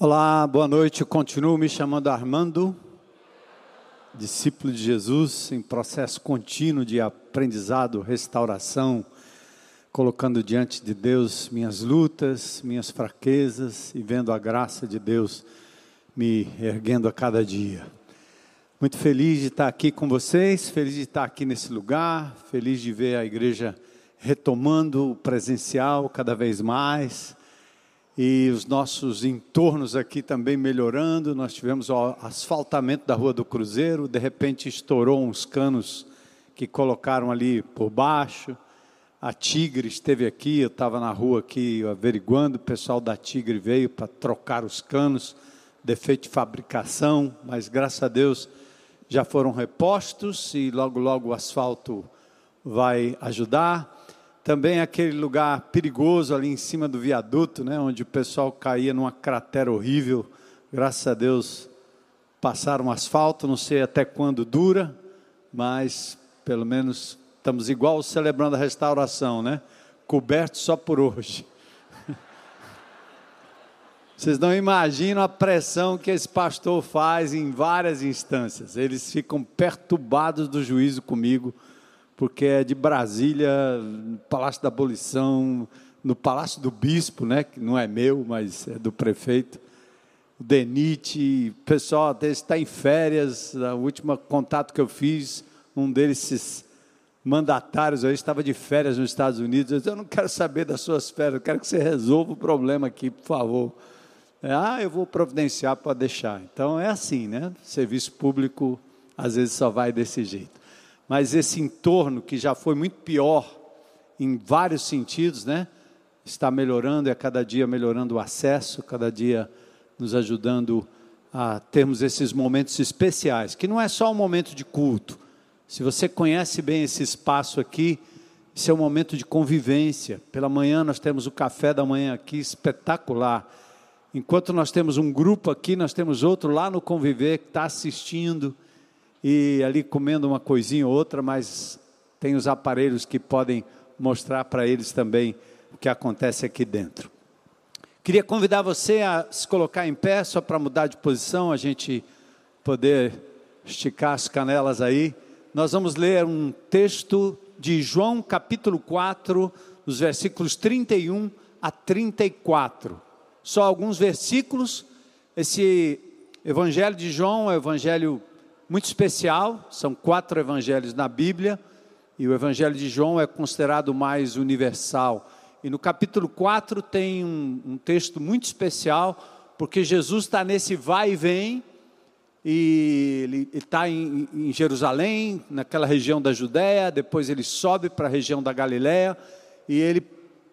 Olá, boa noite. Eu continuo me chamando Armando, discípulo de Jesus, em processo contínuo de aprendizado, restauração, colocando diante de Deus minhas lutas, minhas fraquezas e vendo a graça de Deus me erguendo a cada dia. Muito feliz de estar aqui com vocês, feliz de estar aqui nesse lugar, feliz de ver a igreja retomando o presencial cada vez mais e os nossos entornos aqui também melhorando. Nós tivemos o asfaltamento da Rua do Cruzeiro, de repente estourou uns canos que colocaram ali por baixo. A Tigre esteve aqui, eu estava na rua aqui averiguando, o pessoal da Tigre veio para trocar os canos, defeito de fabricação, mas graças a Deus já foram repostos e logo logo o asfalto vai ajudar. Também aquele lugar perigoso ali em cima do viaduto, né, onde o pessoal caía numa cratera horrível. Graças a Deus passaram asfalto, não sei até quando dura, mas pelo menos estamos igual celebrando a restauração, né? Cobertos só por hoje. Vocês não imaginam a pressão que esse pastor faz em várias instâncias. Eles ficam perturbados do juízo comigo porque é de Brasília, Palácio da Abolição, no Palácio do Bispo, né, que não é meu, mas é do prefeito, o Denite, o pessoal está em férias, o último contato que eu fiz, um deles, mandatários aí, estava de férias nos Estados Unidos, eu disse, eu não quero saber das suas férias, eu quero que você resolva o problema aqui, por favor. É, ah, eu vou providenciar para deixar. Então é assim, né? Serviço público às vezes só vai desse jeito mas esse entorno que já foi muito pior em vários sentidos, né? Está melhorando e a cada dia melhorando o acesso, cada dia nos ajudando a termos esses momentos especiais, que não é só um momento de culto. Se você conhece bem esse espaço aqui, esse é um momento de convivência. Pela manhã nós temos o café da manhã aqui espetacular. Enquanto nós temos um grupo aqui, nós temos outro lá no conviver que está assistindo e ali comendo uma coisinha ou outra, mas tem os aparelhos que podem mostrar para eles também o que acontece aqui dentro. Queria convidar você a se colocar em pé, só para mudar de posição, a gente poder esticar as canelas aí. Nós vamos ler um texto de João capítulo 4, os versículos 31 a 34. Só alguns versículos. Esse evangelho de João é o evangelho muito especial, são quatro evangelhos na Bíblia, e o evangelho de João é considerado mais universal. E no capítulo 4 tem um, um texto muito especial, porque Jesus está nesse vai e vem, e ele está em, em, Jerusalém, naquela região da Judéia, depois ele sobe para a região da Galiléia, e ele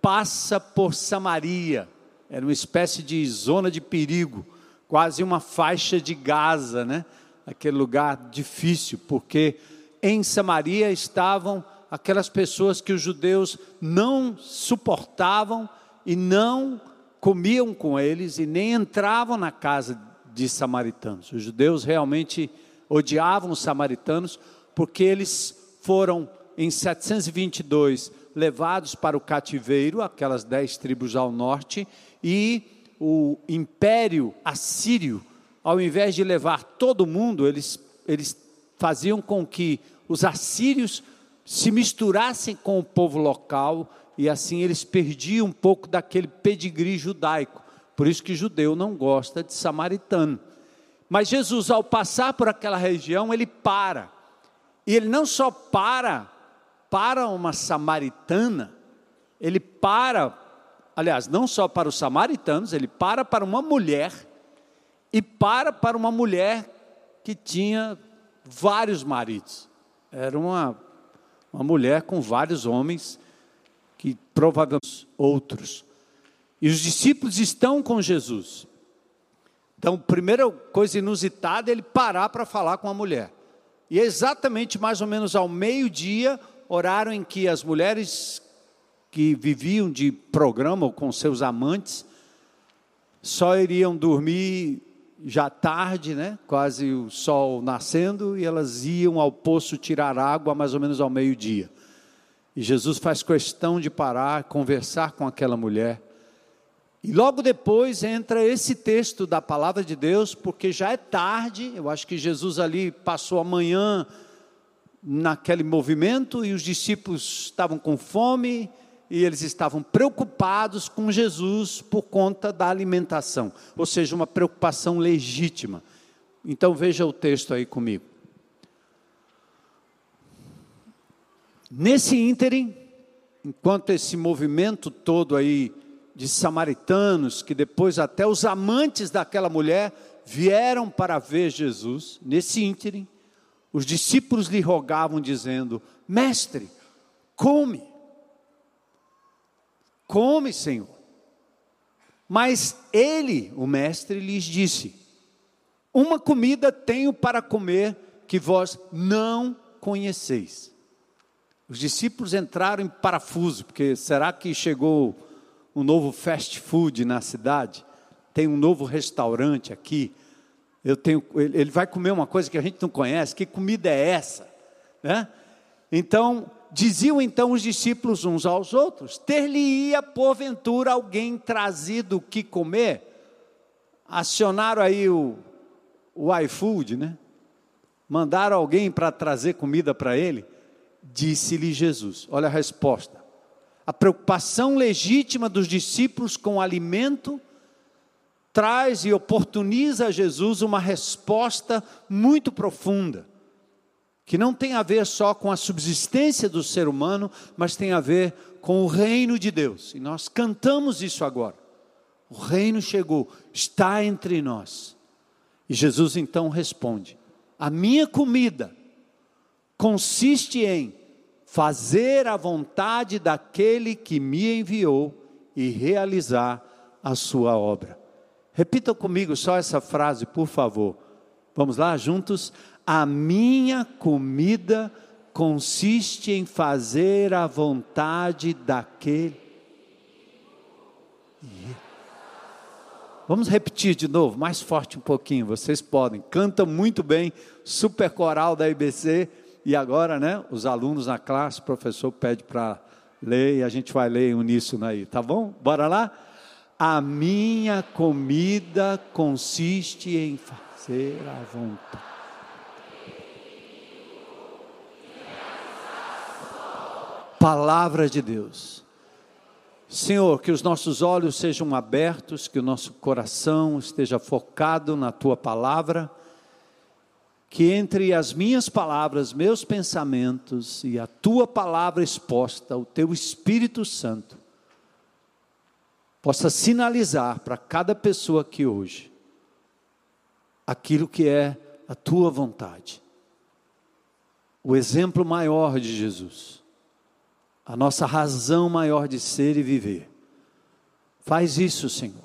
passa por Samaria, era uma espécie de zona de perigo, quase uma faixa de Gaza, né? Aquele lugar difícil, porque em Samaria estavam aquelas pessoas que os judeus não suportavam e não comiam com eles e nem entravam na casa de samaritanos. Os judeus realmente odiavam os samaritanos porque eles foram em 722 levados para o cativeiro, aquelas dez tribos ao norte, e o império assírio ao invés de levar todo mundo, eles, eles faziam com que os assírios se misturassem com o povo local e assim eles perdiam um pouco daquele pedigree judaico. Por isso que judeu não gosta de samaritano. Mas Jesus, ao passar por aquela região, ele para. E ele não só para para uma samaritana, ele para, aliás, não só para os samaritanos, ele para para uma mulher e para para uma mulher que tinha vários maridos. Era uma, uma mulher com vários homens, que provavelmente outros. E os discípulos estão com Jesus. Então, primeira coisa inusitada é ele parar para falar com a mulher. E exatamente mais ou menos ao meio-dia, horário em que as mulheres que viviam de programa com seus amantes só iriam dormir já tarde, né? quase o sol nascendo, e elas iam ao poço tirar água mais ou menos ao meio-dia. E Jesus faz questão de parar, conversar com aquela mulher E logo depois entra esse texto da palavra de Deus, porque já é tarde, eu acho que Jesus ali passou a manhã naquele movimento e os discípulos estavam com fome e eles estavam preocupados com Jesus por conta da alimentação, ou seja, uma preocupação legítima. Então veja o texto aí comigo. Nesse ínterim, enquanto esse movimento todo aí de samaritanos, que depois até os amantes daquela mulher vieram para ver Jesus, nesse ínterim, os discípulos lhe rogavam, dizendo: Mestre, come, come, Senhor. Mas ele, o mestre, lhes disse: Uma comida tenho para comer que vós não conheceis. Os discípulos entraram em parafuso, porque será que chegou um novo fast food na cidade? Tem um novo restaurante aqui? Eu tenho, ele vai comer uma coisa que a gente não conhece, que comida é essa? Né? Então, diziam então os discípulos uns aos outros: ter-lhe-ia porventura alguém trazido o que comer? Acionaram aí o, o iFood, né? Mandaram alguém para trazer comida para ele? Disse-lhe Jesus: olha a resposta. A preocupação legítima dos discípulos com o alimento traz e oportuniza a Jesus uma resposta muito profunda, que não tem a ver só com a subsistência do ser humano, mas tem a ver com o reino de Deus. E nós cantamos isso agora. O reino chegou, está entre nós. E Jesus então responde: A minha comida consiste em fazer a vontade daquele que me enviou e realizar a sua obra. Repita comigo só essa frase, por favor. Vamos lá, juntos? A minha comida consiste em fazer a vontade daquele. Vamos repetir de novo, mais forte um pouquinho, vocês podem. Canta muito bem, super coral da IBC. E agora, né, os alunos na classe, o professor pede para ler e a gente vai ler uníssono aí, tá bom? Bora lá? A minha comida consiste em fazer a vontade. Palavra de Deus. Senhor, que os nossos olhos sejam abertos, que o nosso coração esteja focado na tua palavra que entre as minhas palavras, meus pensamentos e a tua palavra exposta, o teu Espírito Santo, possa sinalizar para cada pessoa aqui hoje aquilo que é a tua vontade. O exemplo maior de Jesus, a nossa razão maior de ser e viver. Faz isso, Senhor.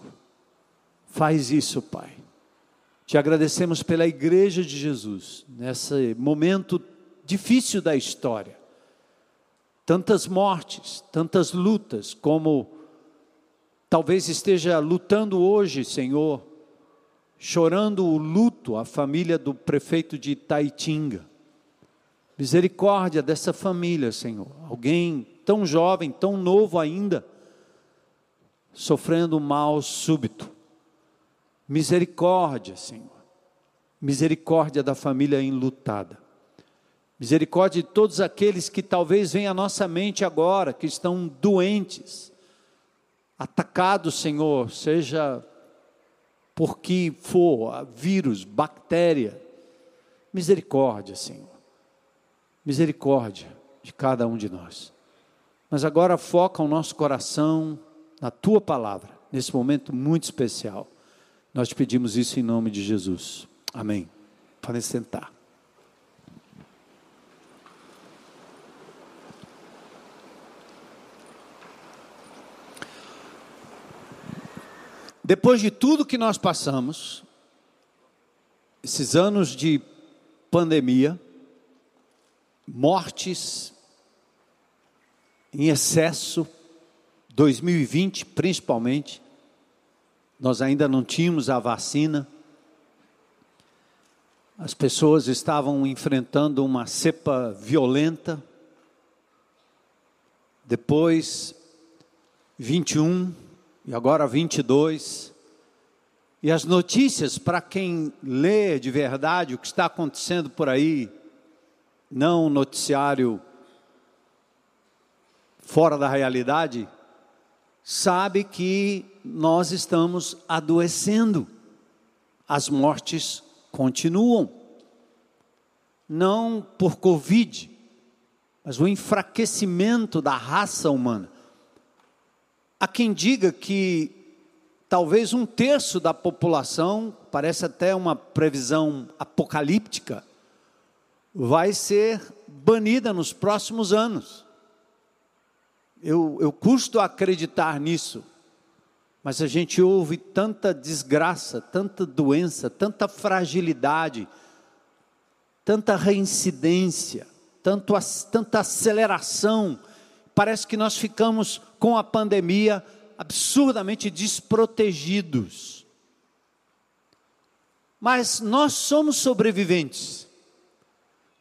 Faz isso, Pai. Te agradecemos pela igreja de Jesus, nesse momento difícil da história. Tantas mortes, tantas lutas, como talvez esteja lutando hoje, Senhor, chorando o luto a família do prefeito de Taitinga. Misericórdia dessa família, Senhor. Alguém tão jovem, tão novo ainda, sofrendo mal súbito. Misericórdia, Senhor. Misericórdia da família enlutada. Misericórdia de todos aqueles que talvez venham à nossa mente agora, que estão doentes, atacados, Senhor, seja por que for, vírus, bactéria. Misericórdia, Senhor. Misericórdia de cada um de nós. Mas agora foca o nosso coração na tua palavra, nesse momento muito especial. Nós te pedimos isso em nome de Jesus. Amém. Podem sentar. Depois de tudo que nós passamos, esses anos de pandemia, mortes em excesso, 2020 principalmente, nós ainda não tínhamos a vacina. As pessoas estavam enfrentando uma cepa violenta. Depois, 21, e agora 22. E as notícias, para quem lê de verdade o que está acontecendo por aí, não um noticiário fora da realidade, sabe que nós estamos adoecendo. As mortes continuam. Não por Covid, mas o enfraquecimento da raça humana. Há quem diga que talvez um terço da população, parece até uma previsão apocalíptica, vai ser banida nos próximos anos. Eu, eu custo acreditar nisso, mas a gente ouve tanta desgraça, tanta doença, tanta fragilidade, tanta reincidência, tanto, tanta aceleração. Parece que nós ficamos com a pandemia absurdamente desprotegidos. Mas nós somos sobreviventes,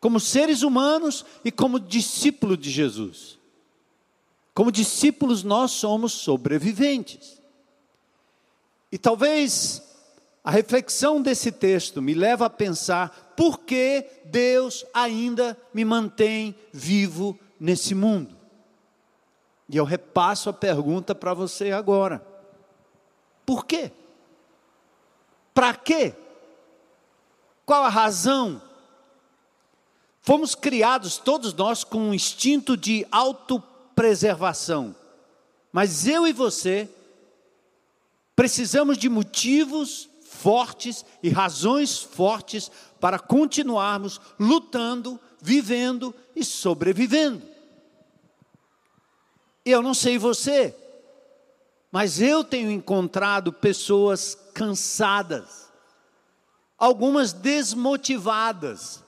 como seres humanos e como discípulos de Jesus. Como discípulos, nós somos sobreviventes. E talvez a reflexão desse texto me leva a pensar por que Deus ainda me mantém vivo nesse mundo. E eu repasso a pergunta para você agora: por quê? Para quê? Qual a razão? Fomos criados, todos nós, com um instinto de auto preservação. Mas eu e você precisamos de motivos fortes e razões fortes para continuarmos lutando, vivendo e sobrevivendo. Eu não sei você, mas eu tenho encontrado pessoas cansadas, algumas desmotivadas,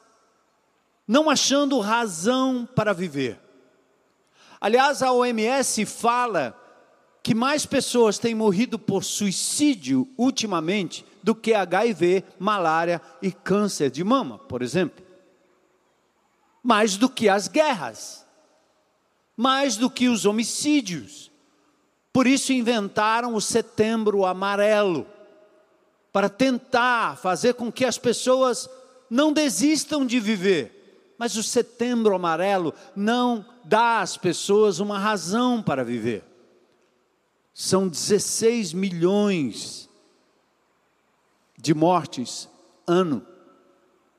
não achando razão para viver. Aliás, a OMS fala que mais pessoas têm morrido por suicídio ultimamente do que HIV, malária e câncer de mama, por exemplo. Mais do que as guerras, mais do que os homicídios. Por isso inventaram o Setembro Amarelo, para tentar fazer com que as pessoas não desistam de viver mas o setembro amarelo não dá às pessoas uma razão para viver. São 16 milhões de mortes ano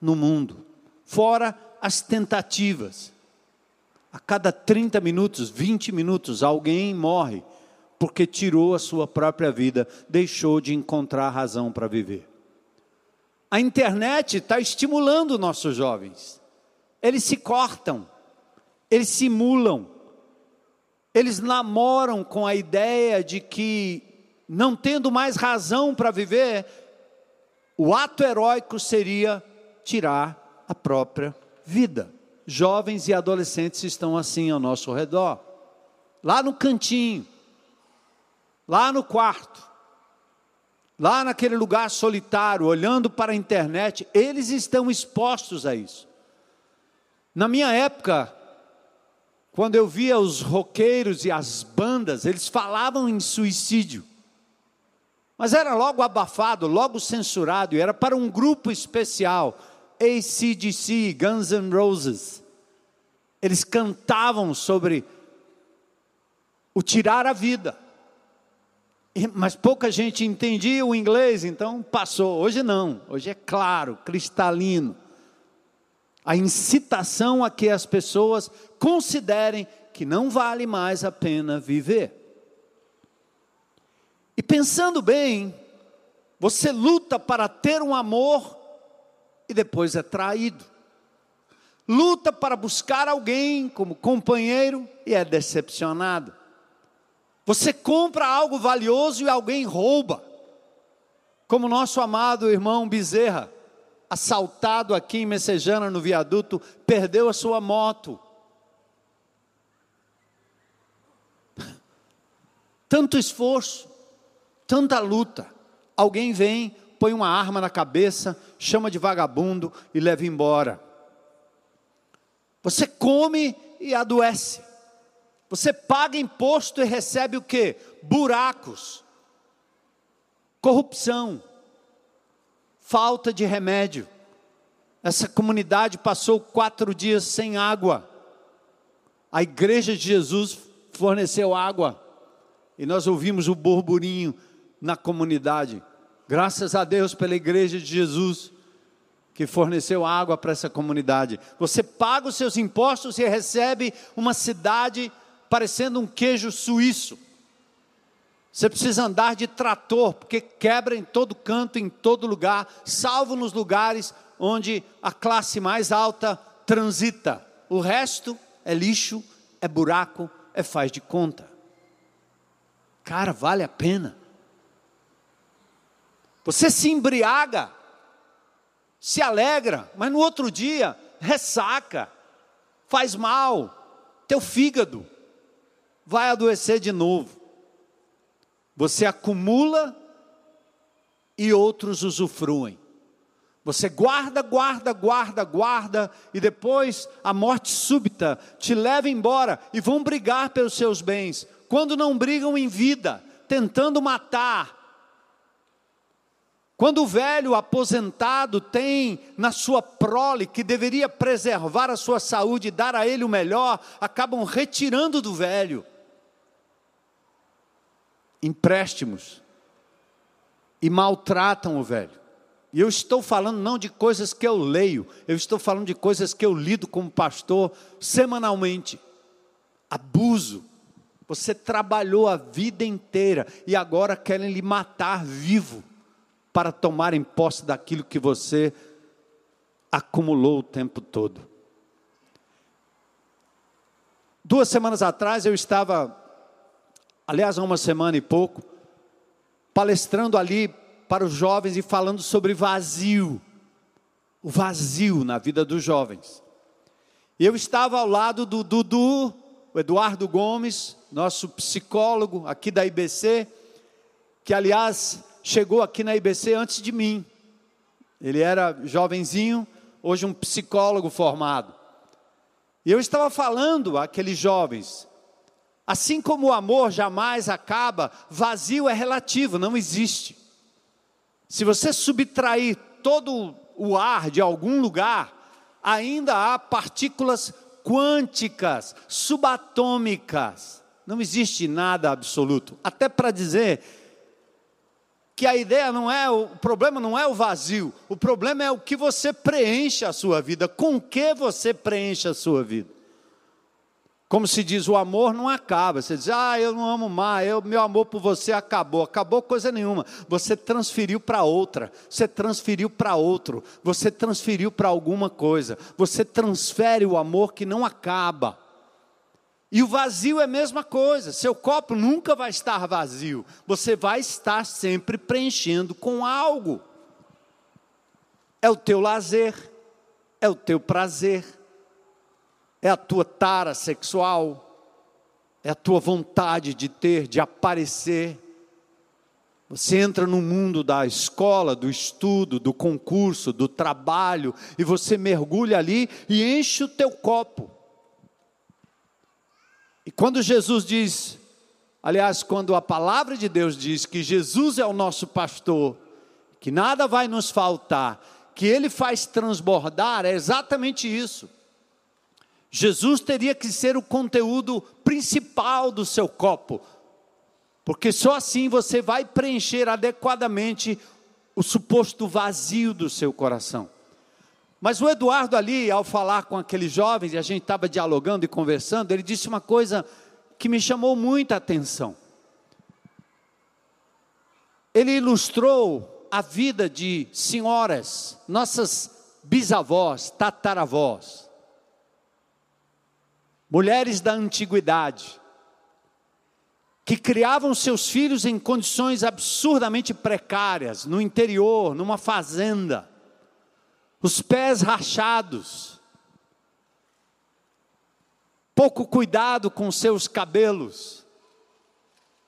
no mundo, fora as tentativas. A cada 30 minutos, 20 minutos, alguém morre porque tirou a sua própria vida, deixou de encontrar razão para viver. A internet está estimulando nossos jovens. Eles se cortam, eles simulam, eles namoram com a ideia de que, não tendo mais razão para viver, o ato heróico seria tirar a própria vida. Jovens e adolescentes estão assim ao nosso redor, lá no cantinho, lá no quarto, lá naquele lugar solitário, olhando para a internet, eles estão expostos a isso. Na minha época, quando eu via os roqueiros e as bandas, eles falavam em suicídio. Mas era logo abafado, logo censurado, e era para um grupo especial, ACDC, Guns N' Roses. Eles cantavam sobre o tirar a vida. Mas pouca gente entendia o inglês, então passou. Hoje não, hoje é claro, cristalino a incitação a que as pessoas considerem que não vale mais a pena viver. E pensando bem, você luta para ter um amor e depois é traído. Luta para buscar alguém como companheiro e é decepcionado. Você compra algo valioso e alguém rouba. Como nosso amado irmão Bezerra assaltado aqui em Messejana, no viaduto, perdeu a sua moto. Tanto esforço, tanta luta. Alguém vem, põe uma arma na cabeça, chama de vagabundo e leva embora. Você come e adoece. Você paga imposto e recebe o que? Buracos, corrupção, falta de remédio. Essa comunidade passou quatro dias sem água. A igreja de Jesus forneceu água. E nós ouvimos o burburinho na comunidade. Graças a Deus pela igreja de Jesus que forneceu água para essa comunidade. Você paga os seus impostos e recebe uma cidade parecendo um queijo suíço. Você precisa andar de trator, porque quebra em todo canto, em todo lugar, salvo nos lugares onde a classe mais alta transita. O resto é lixo, é buraco, é faz de conta. Cara, vale a pena. Você se embriaga, se alegra, mas no outro dia ressaca, faz mal, teu fígado vai adoecer de novo. Você acumula e outros usufruem. Você guarda, guarda, guarda, guarda, e depois a morte súbita te leva embora e vão brigar pelos seus bens. Quando não brigam em vida, tentando matar. Quando o velho aposentado tem na sua prole que deveria preservar a sua saúde e dar a ele o melhor, acabam retirando do velho empréstimos e maltratam o velho. E eu estou falando não de coisas que eu leio, eu estou falando de coisas que eu lido como pastor semanalmente. Abuso. Você trabalhou a vida inteira e agora querem lhe matar vivo para tomarem posse daquilo que você acumulou o tempo todo. Duas semanas atrás eu estava aliás, há uma semana e pouco, palestrando ali para os jovens e falando sobre vazio, o vazio na vida dos jovens. Eu estava ao lado do Dudu, o Eduardo Gomes, nosso psicólogo aqui da IBC, que aliás chegou aqui na IBC antes de mim. Ele era jovenzinho, hoje um psicólogo formado. E eu estava falando àqueles jovens Assim como o amor jamais acaba, vazio é relativo, não existe. Se você subtrair todo o ar de algum lugar, ainda há partículas quânticas, subatômicas. Não existe nada absoluto. Até para dizer que a ideia não é, o problema não é o vazio, o problema é o que você preenche a sua vida, com que você preenche a sua vida. Como se diz, o amor não acaba. Você diz, ah, eu não amo mais, eu, meu amor por você acabou. Acabou coisa nenhuma. Você transferiu para outra, você transferiu para outro, você transferiu para alguma coisa. Você transfere o amor que não acaba. E o vazio é a mesma coisa. Seu copo nunca vai estar vazio. Você vai estar sempre preenchendo com algo. É o teu lazer, é o teu prazer é a tua tara sexual, é a tua vontade de ter, de aparecer. Você entra no mundo da escola, do estudo, do concurso, do trabalho, e você mergulha ali e enche o teu copo. E quando Jesus diz, aliás, quando a palavra de Deus diz que Jesus é o nosso pastor, que nada vai nos faltar, que ele faz transbordar, é exatamente isso. Jesus teria que ser o conteúdo principal do seu copo, porque só assim você vai preencher adequadamente o suposto vazio do seu coração. Mas o Eduardo ali, ao falar com aqueles jovens, e a gente estava dialogando e conversando, ele disse uma coisa que me chamou muita atenção. Ele ilustrou a vida de senhoras, nossas bisavós, tataravós, mulheres da antiguidade, que criavam seus filhos em condições absurdamente precárias, no interior, numa fazenda, os pés rachados, pouco cuidado com seus cabelos,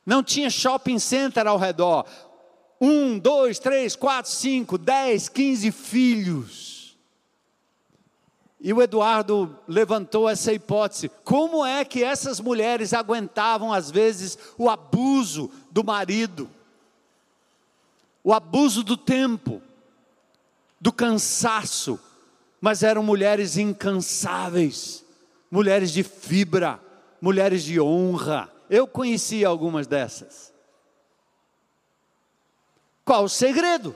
não tinha shopping center ao redor, um, dois, três, quatro, cinco, dez, quinze filhos, E o Eduardo levantou essa hipótese: como é que essas mulheres aguentavam, às vezes, o abuso do marido, o abuso do tempo, do cansaço, mas eram mulheres incansáveis, mulheres de fibra, mulheres de honra. Eu conheci algumas dessas. Qual o segredo?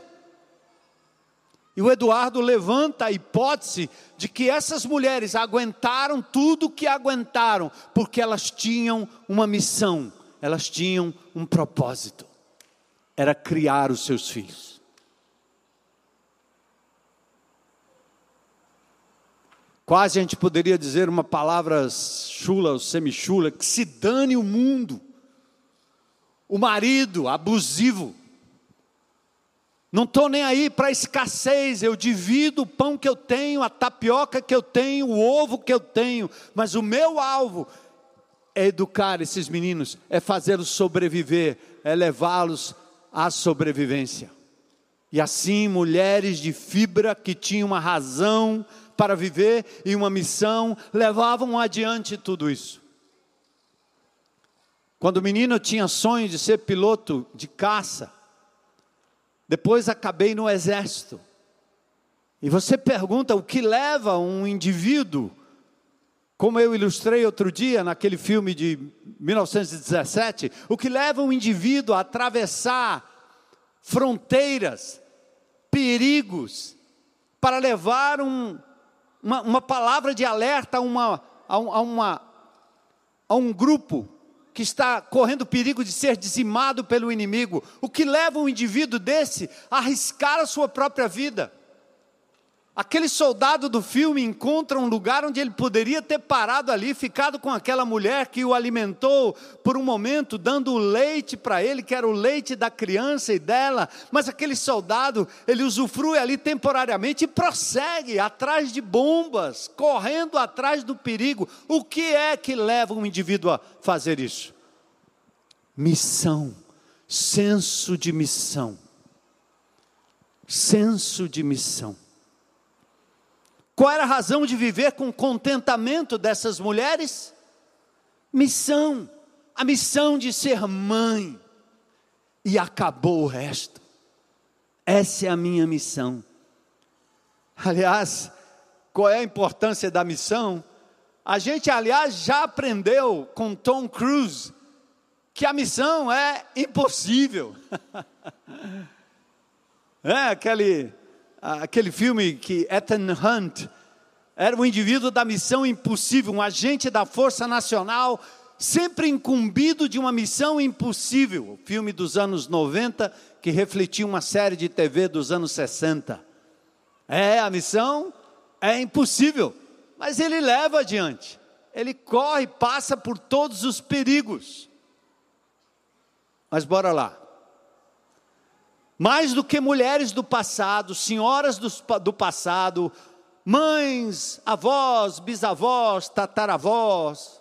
E o Eduardo levanta a hipótese de que essas mulheres aguentaram tudo o que aguentaram, porque elas tinham uma missão, elas tinham um propósito: era criar os seus filhos. Quase a gente poderia dizer uma palavra chula ou semichula, que se dane o mundo. O marido abusivo, não estou nem aí para escassez, eu divido o pão que eu tenho, a tapioca que eu tenho, o ovo que eu tenho, mas o meu alvo é educar esses meninos, é fazê-los sobreviver, é levá-los à sobrevivência. E assim, mulheres de fibra que tinham uma razão para viver e uma missão, levavam adiante tudo isso. Quando o menino tinha sonho de ser piloto de caça, depois acabei no exército. E você pergunta o que leva um indivíduo, como eu ilustrei outro dia naquele filme de 1917, o que leva um indivíduo a atravessar fronteiras, perigos, para levar um, uma, uma, palavra de alerta a, uma, a, uma, a um grupo que está correndo perigo de ser dizimado pelo inimigo, o que leva um indivíduo desse a arriscar a sua própria vida. Aquele soldado do filme encontra um lugar onde ele poderia ter parado ali, ficado com aquela mulher que o alimentou por um momento, dando o leite para ele, que era o leite da criança e dela, mas aquele soldado, ele usufrui ali temporariamente e prossegue atrás de bombas, correndo atrás do perigo. O que é que leva um indivíduo a fazer isso? Missão, senso de missão. Senso de missão. Qual era a razão de viver com contentamento dessas mulheres? Missão, a missão de ser mãe. E acabou o resto. Essa é a minha missão. Aliás, qual é a importância da missão? A gente, aliás, já aprendeu com Tom Cruise que a missão é impossível. é aquele aquele filme que Ethan Hunt era um indivíduo da missão impossível, um agente da Força Nacional, sempre incumbido de uma missão impossível. O filme dos anos 90 que refletia uma série de TV dos anos 60. É, a missão é impossível, mas ele leva adiante. Ele corre, passa por todos os perigos. Mas bora lá. Mais do que mulheres do passado, senhoras do, do passado, mães, avós, bisavós, tataravós,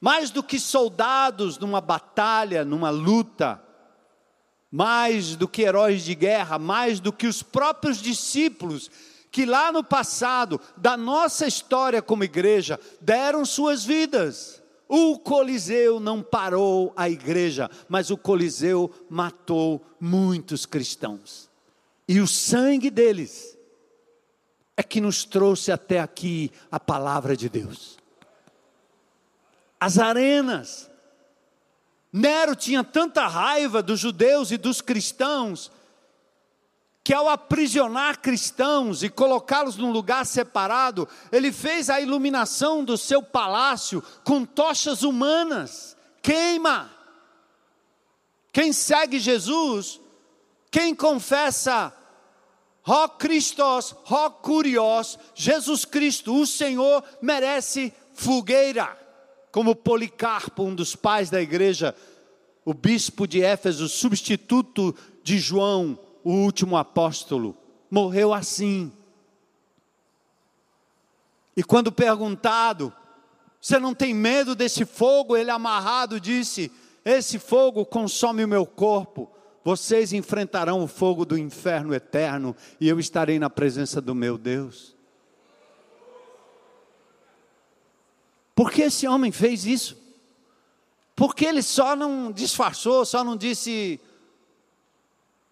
mais do que soldados numa batalha, numa luta, mais do que heróis de guerra, mais do que os próprios discípulos que lá no passado da nossa história como igreja deram suas vidas. O Coliseu não parou a igreja, mas o Coliseu matou muitos cristãos. E o sangue deles é que nos trouxe até aqui a palavra de Deus. As arenas. Nero tinha tanta raiva dos judeus e dos cristãos que ao aprisionar cristãos e colocá-los num lugar separado, ele fez a iluminação do seu palácio com tochas humanas. Queima. Quem segue Jesus, quem confessa Ó Christos, ó Curios, Jesus Cristo, o Senhor merece fogueira. Como Policarpo, um dos pais da igreja, o bispo de Éfeso, substituto de João, o último apóstolo, morreu assim. E quando perguntado, você não tem medo desse fogo? Ele amarrado disse: Esse fogo consome o meu corpo. Vocês enfrentarão o fogo do inferno eterno e eu estarei na presença do meu Deus. Por que esse homem fez isso? Por que ele só não disfarçou, só não disse,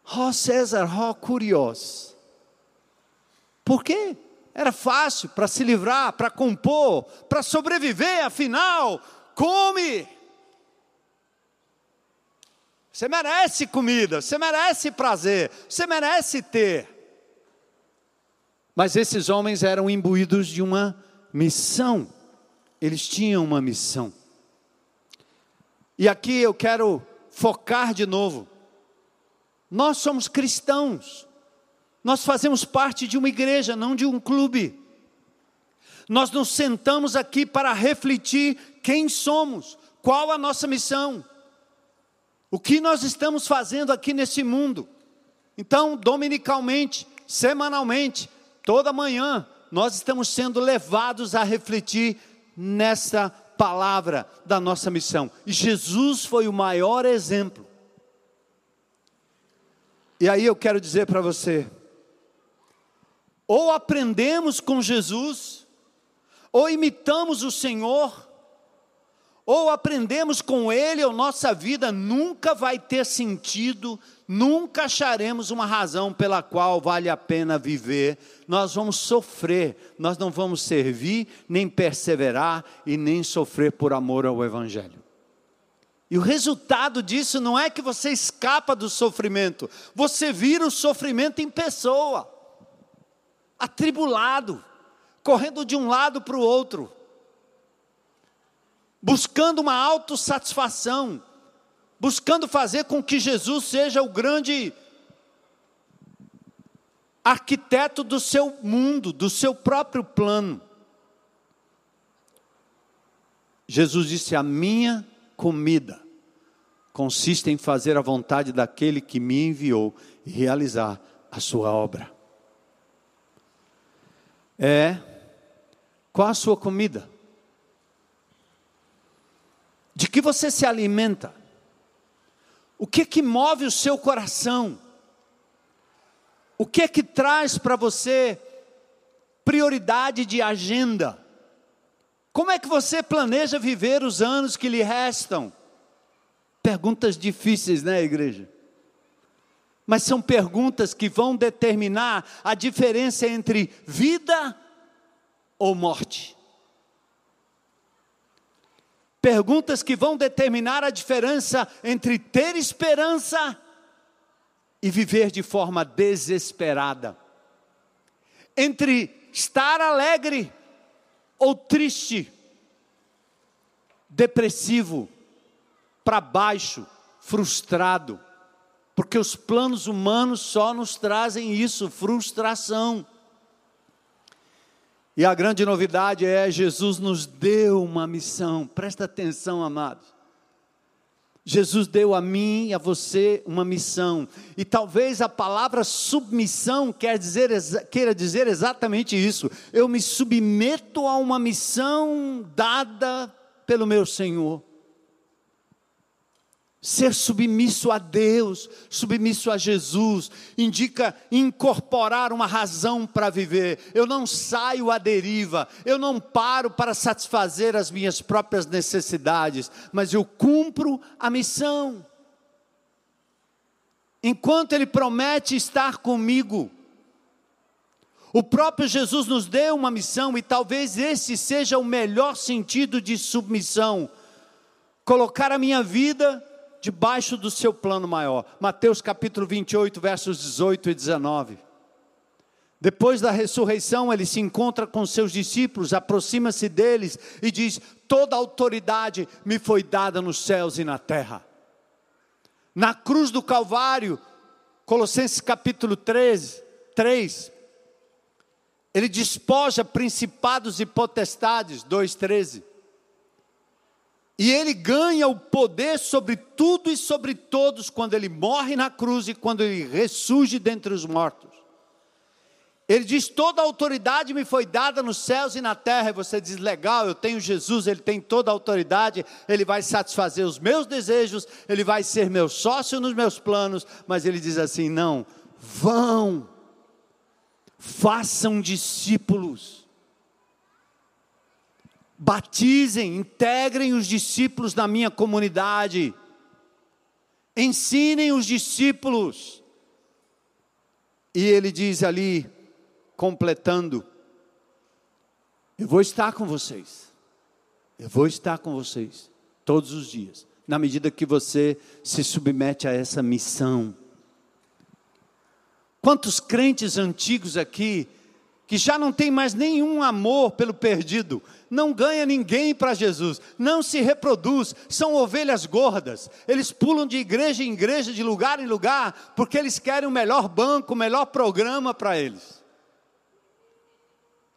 ó oh, César, ó oh, curioso? Por quê? Era fácil para se livrar, para compor, para sobreviver, afinal, come. Você merece comida, você merece prazer, você merece ter. Mas esses homens eram imbuídos de uma missão, eles tinham uma missão. E aqui eu quero focar de novo. Nós somos cristãos, nós fazemos parte de uma igreja, não de um clube. Nós nos sentamos aqui para refletir quem somos, qual a nossa missão. O que nós estamos fazendo aqui nesse mundo? Então, dominicalmente, semanalmente, toda manhã, nós estamos sendo levados a refletir nessa palavra da nossa missão. E Jesus foi o maior exemplo. E aí eu quero dizer para você: ou aprendemos com Jesus, ou imitamos o Senhor, ou aprendemos com Ele, ou nossa vida nunca vai ter sentido, nunca acharemos uma razão pela qual vale a pena viver. Nós vamos sofrer, nós não vamos servir, nem perseverar e nem sofrer por amor ao Evangelho. E o resultado disso não é que você escapa do sofrimento, você vira o sofrimento em pessoa, atribulado, correndo de um lado para o outro buscando uma autossatisfação, buscando fazer com que Jesus seja o grande arquiteto do seu mundo, do seu próprio plano. Jesus disse: A minha comida consiste em fazer a vontade daquele que me enviou e realizar a sua obra. É, qual a sua comida? De que você se alimenta? O que que move o seu coração? O que que traz para você prioridade de agenda? Como é que você planeja viver os anos que lhe restam? Perguntas difíceis, né, igreja? Mas são perguntas que vão determinar a diferença entre vida ou morte perguntas que vão determinar a diferença entre ter esperança e viver de forma desesperada, entre estar alegre ou triste, depressivo, para baixo, frustrado, porque os planos humanos só nos trazem isso, frustração. E a grande novidade é: Jesus nos deu uma missão, presta atenção, amados. Jesus deu a mim e a você uma missão, e talvez a palavra submissão quer dizer, queira dizer exatamente isso. Eu me submeto a uma missão dada pelo meu Senhor ser submisso a Deus, submisso a Jesus, indica incorporar uma razão para viver. Eu não saio à deriva, eu não paro para satisfazer as minhas próprias necessidades, mas eu cumpro a missão. Enquanto Ele promete estar comigo, o próprio Jesus nos deu uma missão e talvez esse seja o melhor sentido de submissão. Colocar a minha vida debaixo do seu plano maior. Mateus capítulo 28, versos 18 e 19. Depois da ressurreição, ele se encontra com seus discípulos, aproxima-se deles e diz: Toda autoridade me foi dada nos céus e na terra. Na cruz do Calvário, Colossenses capítulo 13, 3, ele despoja principados e potestades, 2,13. E ele ganha o poder sobre tudo e sobre todos quando ele morre na cruz e quando ele ressurge dentre os mortos. Ele diz: toda a autoridade me foi dada nos céus e na terra. E você diz: legal, eu tenho Jesus, ele tem toda a autoridade, ele vai satisfazer os meus desejos, ele vai ser meu sócio nos meus planos. Mas ele diz assim: não, vão, façam discípulos Batizem, integrem os discípulos na minha comunidade. Ensinem os discípulos. E ele diz ali, completando: Eu vou estar com vocês. Eu vou estar com vocês todos os dias, na medida que você se submete a essa missão. Quantos crentes antigos aqui que já não tem mais nenhum amor pelo perdido, não ganha ninguém para Jesus, não se reproduz, são ovelhas gordas, eles pulam de igreja em igreja, de lugar em lugar, porque eles querem o melhor banco, o melhor programa para eles,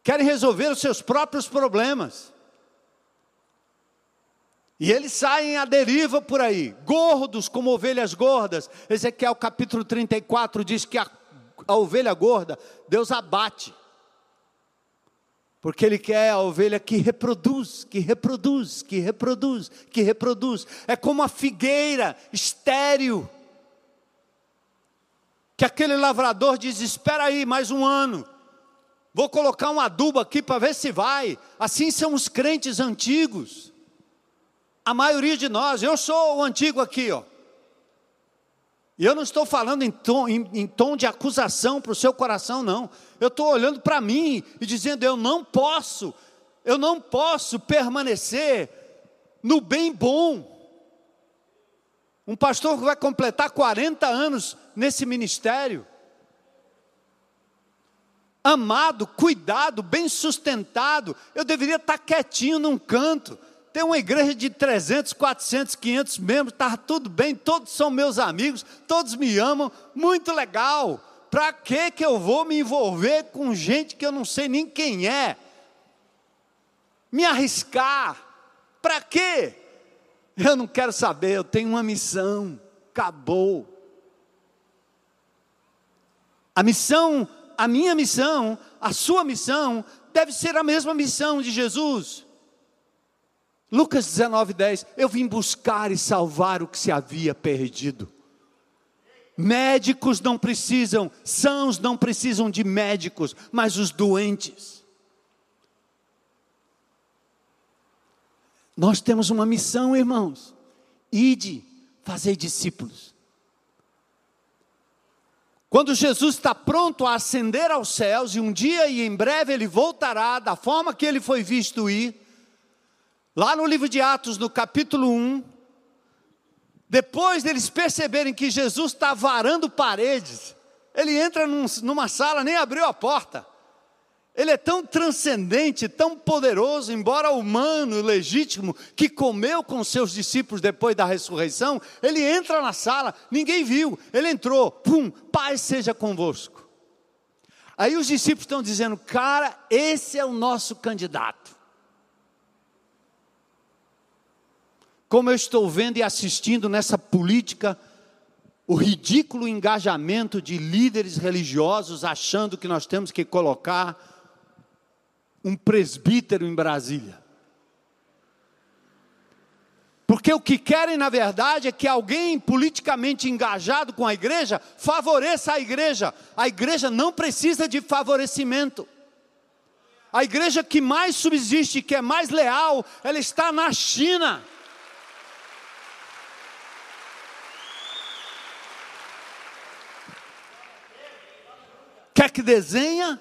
querem resolver os seus próprios problemas, e eles saem à deriva por aí, gordos como ovelhas gordas. Ezequiel capítulo 34 diz que a, a ovelha gorda, Deus abate porque ele quer a ovelha que reproduz, que reproduz, que reproduz, que reproduz. É como a figueira estéril. Que aquele lavrador diz: Espera aí, mais um ano. Vou colocar um adubo aqui para ver se vai. Assim são os crentes antigos. A maioria de nós, eu sou o antigo aqui, ó. E eu não estou falando em tom, em, em tom de acusação para o seu coração, não. Eu estou olhando para mim e dizendo: eu não posso, eu não posso permanecer no bem bom. Um pastor que vai completar 40 anos nesse ministério, amado, cuidado, bem sustentado, eu deveria estar quietinho num canto, tem uma igreja de 300, 400, 500 membros, está tudo bem, todos são meus amigos, todos me amam, muito legal. Para que que eu vou me envolver com gente que eu não sei nem quem é? Me arriscar? Para quê? Eu não quero saber, eu tenho uma missão, acabou. A missão, a minha missão, a sua missão, deve ser a mesma missão de Jesus. Lucas 19, 10. Eu vim buscar e salvar o que se havia perdido. Médicos não precisam, sãos não precisam de médicos, mas os doentes. Nós temos uma missão, irmãos. Ide, fazer discípulos. Quando Jesus está pronto a ascender aos céus, e um dia e em breve ele voltará da forma que ele foi visto ir, Lá no livro de Atos, no capítulo 1, depois deles perceberem que Jesus está varando paredes, ele entra num, numa sala, nem abriu a porta. Ele é tão transcendente, tão poderoso, embora humano, legítimo, que comeu com seus discípulos depois da ressurreição. Ele entra na sala, ninguém viu, ele entrou, pum, paz seja convosco. Aí os discípulos estão dizendo, cara, esse é o nosso candidato. Como eu estou vendo e assistindo nessa política, o ridículo engajamento de líderes religiosos achando que nós temos que colocar um presbítero em Brasília. Porque o que querem, na verdade, é que alguém politicamente engajado com a igreja favoreça a igreja. A igreja não precisa de favorecimento. A igreja que mais subsiste, que é mais leal, ela está na China. Quer que desenha?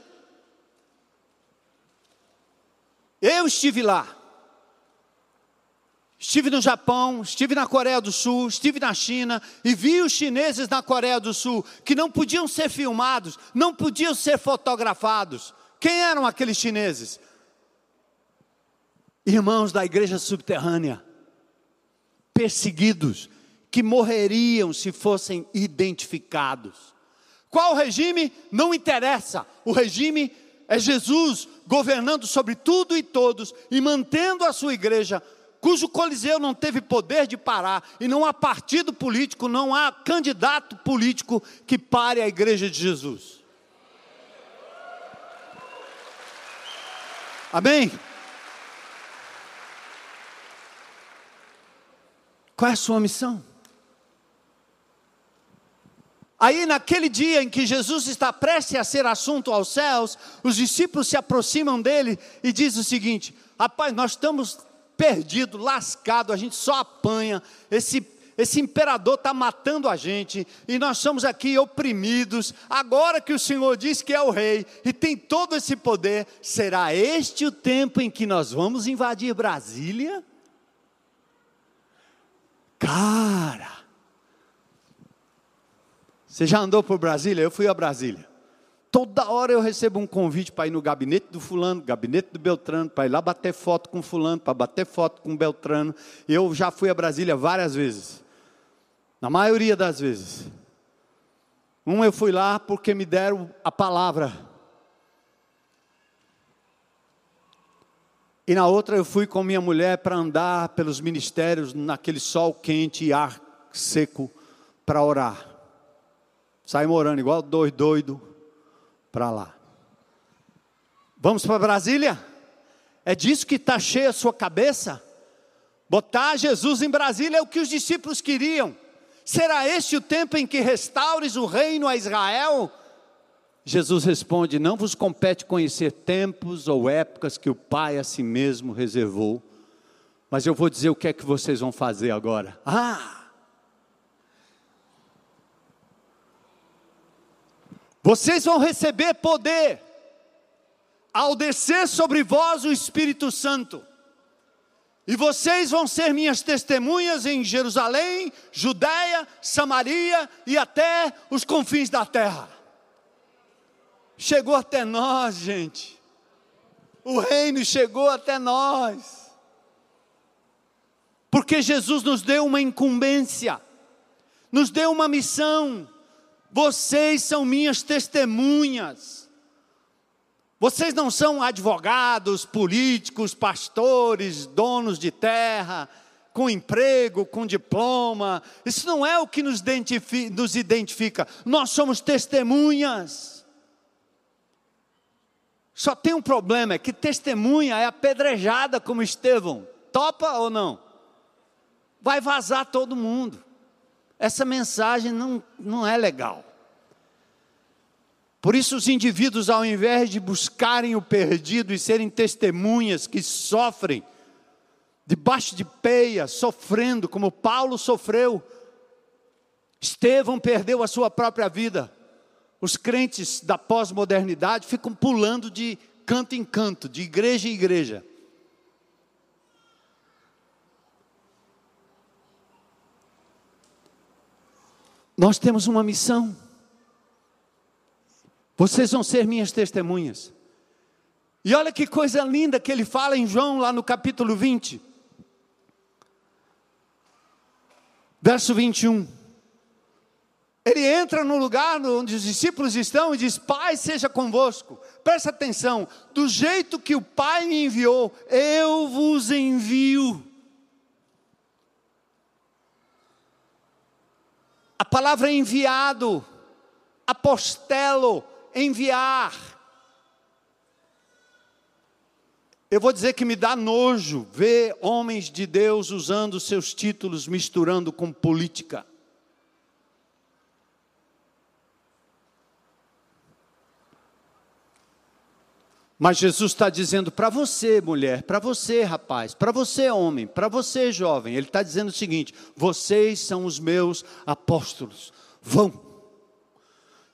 Eu estive lá. Estive no Japão, estive na Coreia do Sul, estive na China e vi os chineses na Coreia do Sul que não podiam ser filmados, não podiam ser fotografados. Quem eram aqueles chineses? Irmãos da igreja subterrânea, perseguidos, que morreriam se fossem identificados. Qual regime? Não interessa. O regime é Jesus governando sobre tudo e todos e mantendo a sua igreja, cujo Coliseu não teve poder de parar, e não há partido político, não há candidato político que pare a igreja de Jesus. Amém? Qual é a sua missão? Aí, naquele dia em que Jesus está prestes a ser assunto aos céus, os discípulos se aproximam dele e diz o seguinte: rapaz, nós estamos perdidos, lascados, a gente só apanha, esse esse imperador está matando a gente e nós somos aqui oprimidos. Agora que o Senhor diz que é o rei e tem todo esse poder, será este o tempo em que nós vamos invadir Brasília? Cara, você já andou por Brasília? Eu fui a Brasília. Toda hora eu recebo um convite para ir no gabinete do fulano, gabinete do Beltrano, para ir lá bater foto com fulano, para bater foto com Beltrano. Eu já fui a Brasília várias vezes. Na maioria das vezes. Um eu fui lá porque me deram a palavra. E na outra eu fui com minha mulher para andar pelos ministérios naquele sol quente e ar seco para orar. Saímos orando igual dois doido para lá. Vamos para Brasília? É disso que está cheia a sua cabeça? Botar Jesus em Brasília é o que os discípulos queriam. Será este o tempo em que restaures o reino a Israel? Jesus responde: Não vos compete conhecer tempos ou épocas que o Pai a si mesmo reservou, mas eu vou dizer o que é que vocês vão fazer agora. Ah! Vocês vão receber poder ao descer sobre vós o Espírito Santo. E vocês vão ser minhas testemunhas em Jerusalém, Judéia, Samaria e até os confins da terra. Chegou até nós, gente. O reino chegou até nós. Porque Jesus nos deu uma incumbência, nos deu uma missão. Vocês são minhas testemunhas. Vocês não são advogados, políticos, pastores, donos de terra, com emprego, com diploma. Isso não é o que nos identifica. Nos identifica. Nós somos testemunhas. Só tem um problema: é que testemunha é apedrejada como Estevão. Topa ou não? Vai vazar todo mundo. Essa mensagem não, não é legal. Por isso, os indivíduos, ao invés de buscarem o perdido e serem testemunhas que sofrem, debaixo de peia, sofrendo, como Paulo sofreu, Estevão perdeu a sua própria vida. Os crentes da pós-modernidade ficam pulando de canto em canto, de igreja em igreja. Nós temos uma missão. Vocês vão ser minhas testemunhas. E olha que coisa linda que ele fala em João, lá no capítulo 20, verso 21. Ele entra no lugar onde os discípulos estão e diz: Pai, seja convosco. Presta atenção, do jeito que o Pai me enviou, eu vos envio. Palavra enviado, apostelo, enviar. Eu vou dizer que me dá nojo ver homens de Deus usando seus títulos misturando com política. Mas Jesus está dizendo para você, mulher, para você, rapaz, para você, homem, para você, jovem, Ele está dizendo o seguinte: vocês são os meus apóstolos. Vão,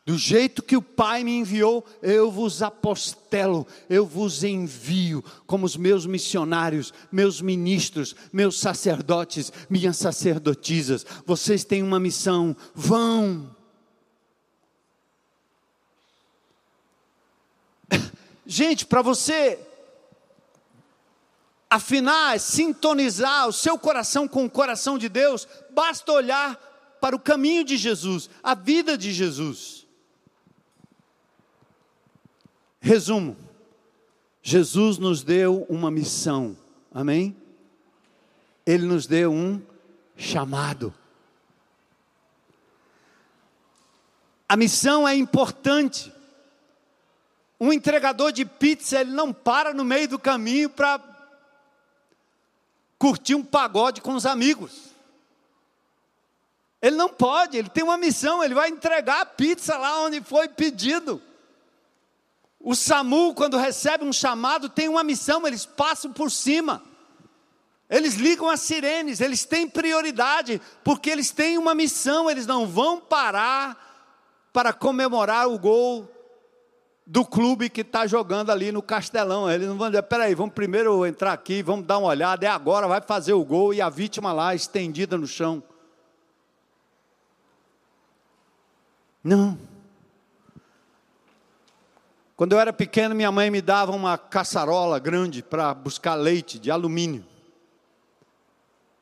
do jeito que o Pai me enviou, eu vos apostelo, eu vos envio como os meus missionários, meus ministros, meus sacerdotes, minhas sacerdotisas. Vocês têm uma missão, vão. Gente, para você afinar, sintonizar o seu coração com o coração de Deus, basta olhar para o caminho de Jesus, a vida de Jesus. Resumo: Jesus nos deu uma missão, amém? Ele nos deu um chamado. A missão é importante. Um entregador de pizza, ele não para no meio do caminho para curtir um pagode com os amigos. Ele não pode, ele tem uma missão, ele vai entregar a pizza lá onde foi pedido. O SAMU, quando recebe um chamado, tem uma missão, eles passam por cima. Eles ligam as sirenes, eles têm prioridade, porque eles têm uma missão, eles não vão parar para comemorar o gol do clube que está jogando ali no Castelão. Eles não vão dizer, peraí, vamos primeiro entrar aqui, vamos dar uma olhada, é agora, vai fazer o gol e a vítima lá estendida no chão. Não. Quando eu era pequeno, minha mãe me dava uma caçarola grande para buscar leite de alumínio.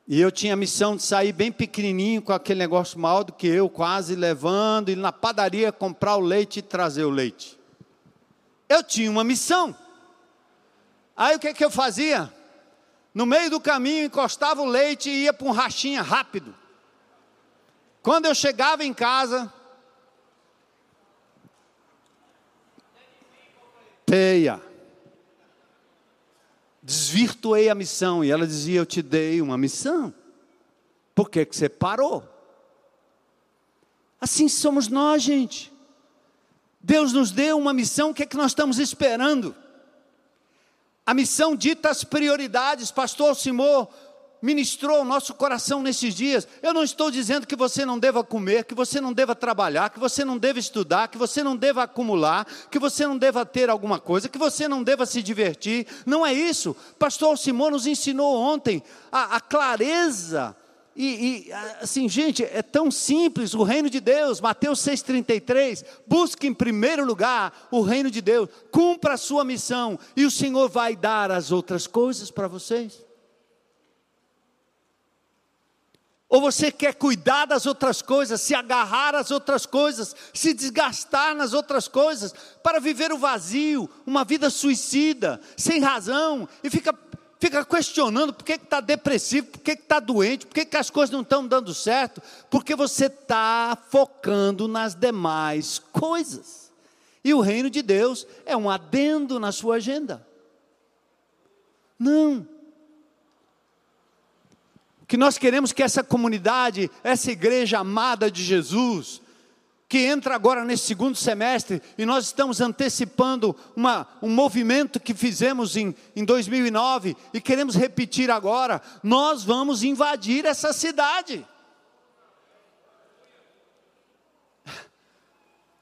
E eu tinha a missão de sair bem pequenininho com aquele negócio mal do que eu, quase levando, e na padaria comprar o leite e trazer o leite. Eu tinha uma missão. Aí o que, que eu fazia? No meio do caminho, encostava o leite e ia para um rachinha rápido. Quando eu chegava em casa, peia. Desvirtuei a missão. E ela dizia: Eu te dei uma missão. Por que, que você parou? Assim somos nós, gente. Deus nos deu uma missão, o que é que nós estamos esperando? A missão dita as prioridades, pastor Simão ministrou o nosso coração nesses dias. Eu não estou dizendo que você não deva comer, que você não deva trabalhar, que você não deva estudar, que você não deva acumular, que você não deva ter alguma coisa, que você não deva se divertir. Não é isso. Pastor Simão nos ensinou ontem a, a clareza. E, e, assim, gente, é tão simples o reino de Deus, Mateus 6,33. Busque em primeiro lugar o reino de Deus, cumpra a sua missão, e o Senhor vai dar as outras coisas para vocês. Ou você quer cuidar das outras coisas, se agarrar às outras coisas, se desgastar nas outras coisas, para viver o vazio, uma vida suicida, sem razão, e fica, fica questionando por que está depressivo, por que está doente, por que, as coisas não estão dando certo, porque você está focando nas demais coisas. E o reino de Deus é um adendo na sua agenda. Não que nós queremos que essa comunidade, essa igreja amada de Jesus, que entra agora nesse segundo semestre, e nós estamos antecipando uma, um movimento que fizemos em, em 2009 e queremos repetir agora, nós vamos invadir essa cidade.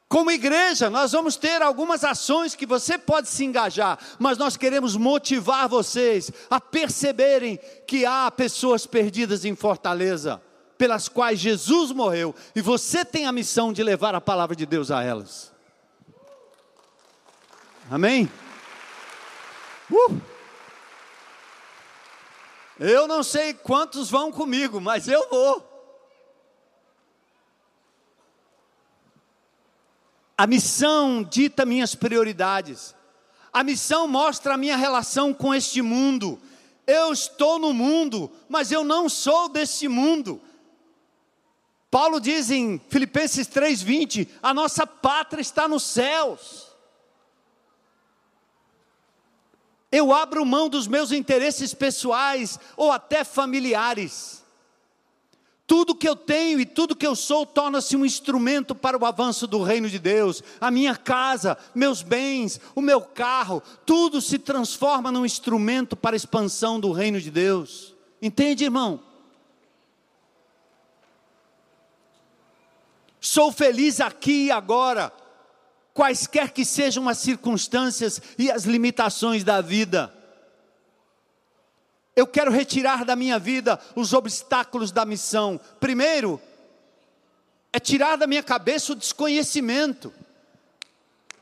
Como igreja, nós vamos ter algumas ações que você pode se engajar, mas nós queremos motivar vocês a perceberem que há pessoas perdidas em Fortaleza, pelas quais Jesus morreu, e você tem a missão de levar a palavra de Deus a elas. Amém? Uh! Eu não sei quantos vão comigo, mas eu vou. A missão dita minhas prioridades. A missão mostra a minha relação com este mundo. Eu estou no mundo, mas eu não sou deste mundo. Paulo diz em Filipenses 3:20, a nossa pátria está nos céus. Eu abro mão dos meus interesses pessoais ou até familiares tudo que eu tenho e tudo que eu sou torna-se um instrumento para o avanço do reino de Deus. A minha casa, meus bens, o meu carro, tudo se transforma num instrumento para a expansão do reino de Deus. Entende, irmão? Sou feliz aqui e agora, quaisquer que sejam as circunstâncias e as limitações da vida. Eu quero retirar da minha vida os obstáculos da missão. Primeiro, é tirar da minha cabeça o desconhecimento.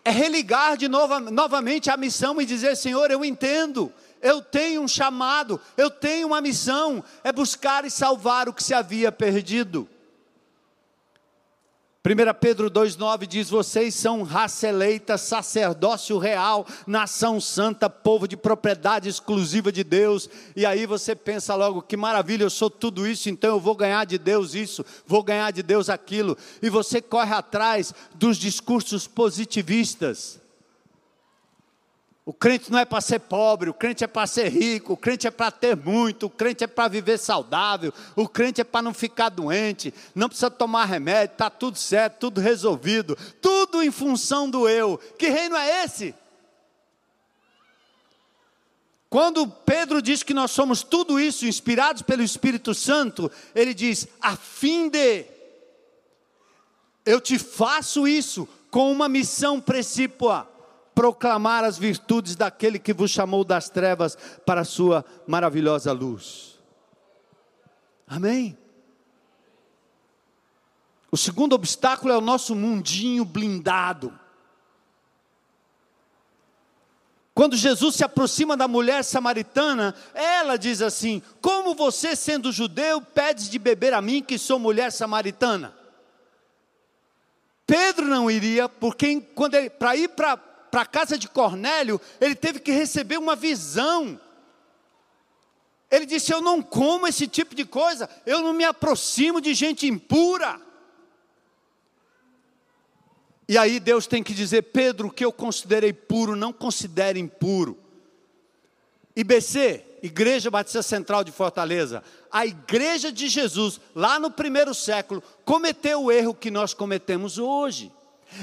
É religar de novo, novamente a missão e dizer: Senhor, eu entendo, eu tenho um chamado, eu tenho uma missão, é buscar e salvar o que se havia perdido. 1 Pedro 2,9 diz: Vocês são raça eleita, sacerdócio real, nação santa, povo de propriedade exclusiva de Deus. E aí você pensa logo: que maravilha, eu sou tudo isso, então eu vou ganhar de Deus isso, vou ganhar de Deus aquilo. E você corre atrás dos discursos positivistas. O crente não é para ser pobre, o crente é para ser rico, o crente é para ter muito, o crente é para viver saudável, o crente é para não ficar doente, não precisa tomar remédio, está tudo certo, tudo resolvido, tudo em função do eu. Que reino é esse? Quando Pedro diz que nós somos tudo isso, inspirados pelo Espírito Santo, ele diz: a fim de. Eu te faço isso com uma missão precípua proclamar as virtudes daquele que vos chamou das trevas para a sua maravilhosa luz. Amém? O segundo obstáculo é o nosso mundinho blindado. Quando Jesus se aproxima da mulher samaritana, ela diz assim: Como você, sendo judeu, pedes de beber a mim, que sou mulher samaritana? Pedro não iria, porque para ir para para a casa de Cornélio, ele teve que receber uma visão. Ele disse: Eu não como esse tipo de coisa, eu não me aproximo de gente impura. E aí Deus tem que dizer: Pedro, o que eu considerei puro, não considere impuro. IBC, Igreja Batista Central de Fortaleza, a igreja de Jesus, lá no primeiro século, cometeu o erro que nós cometemos hoje.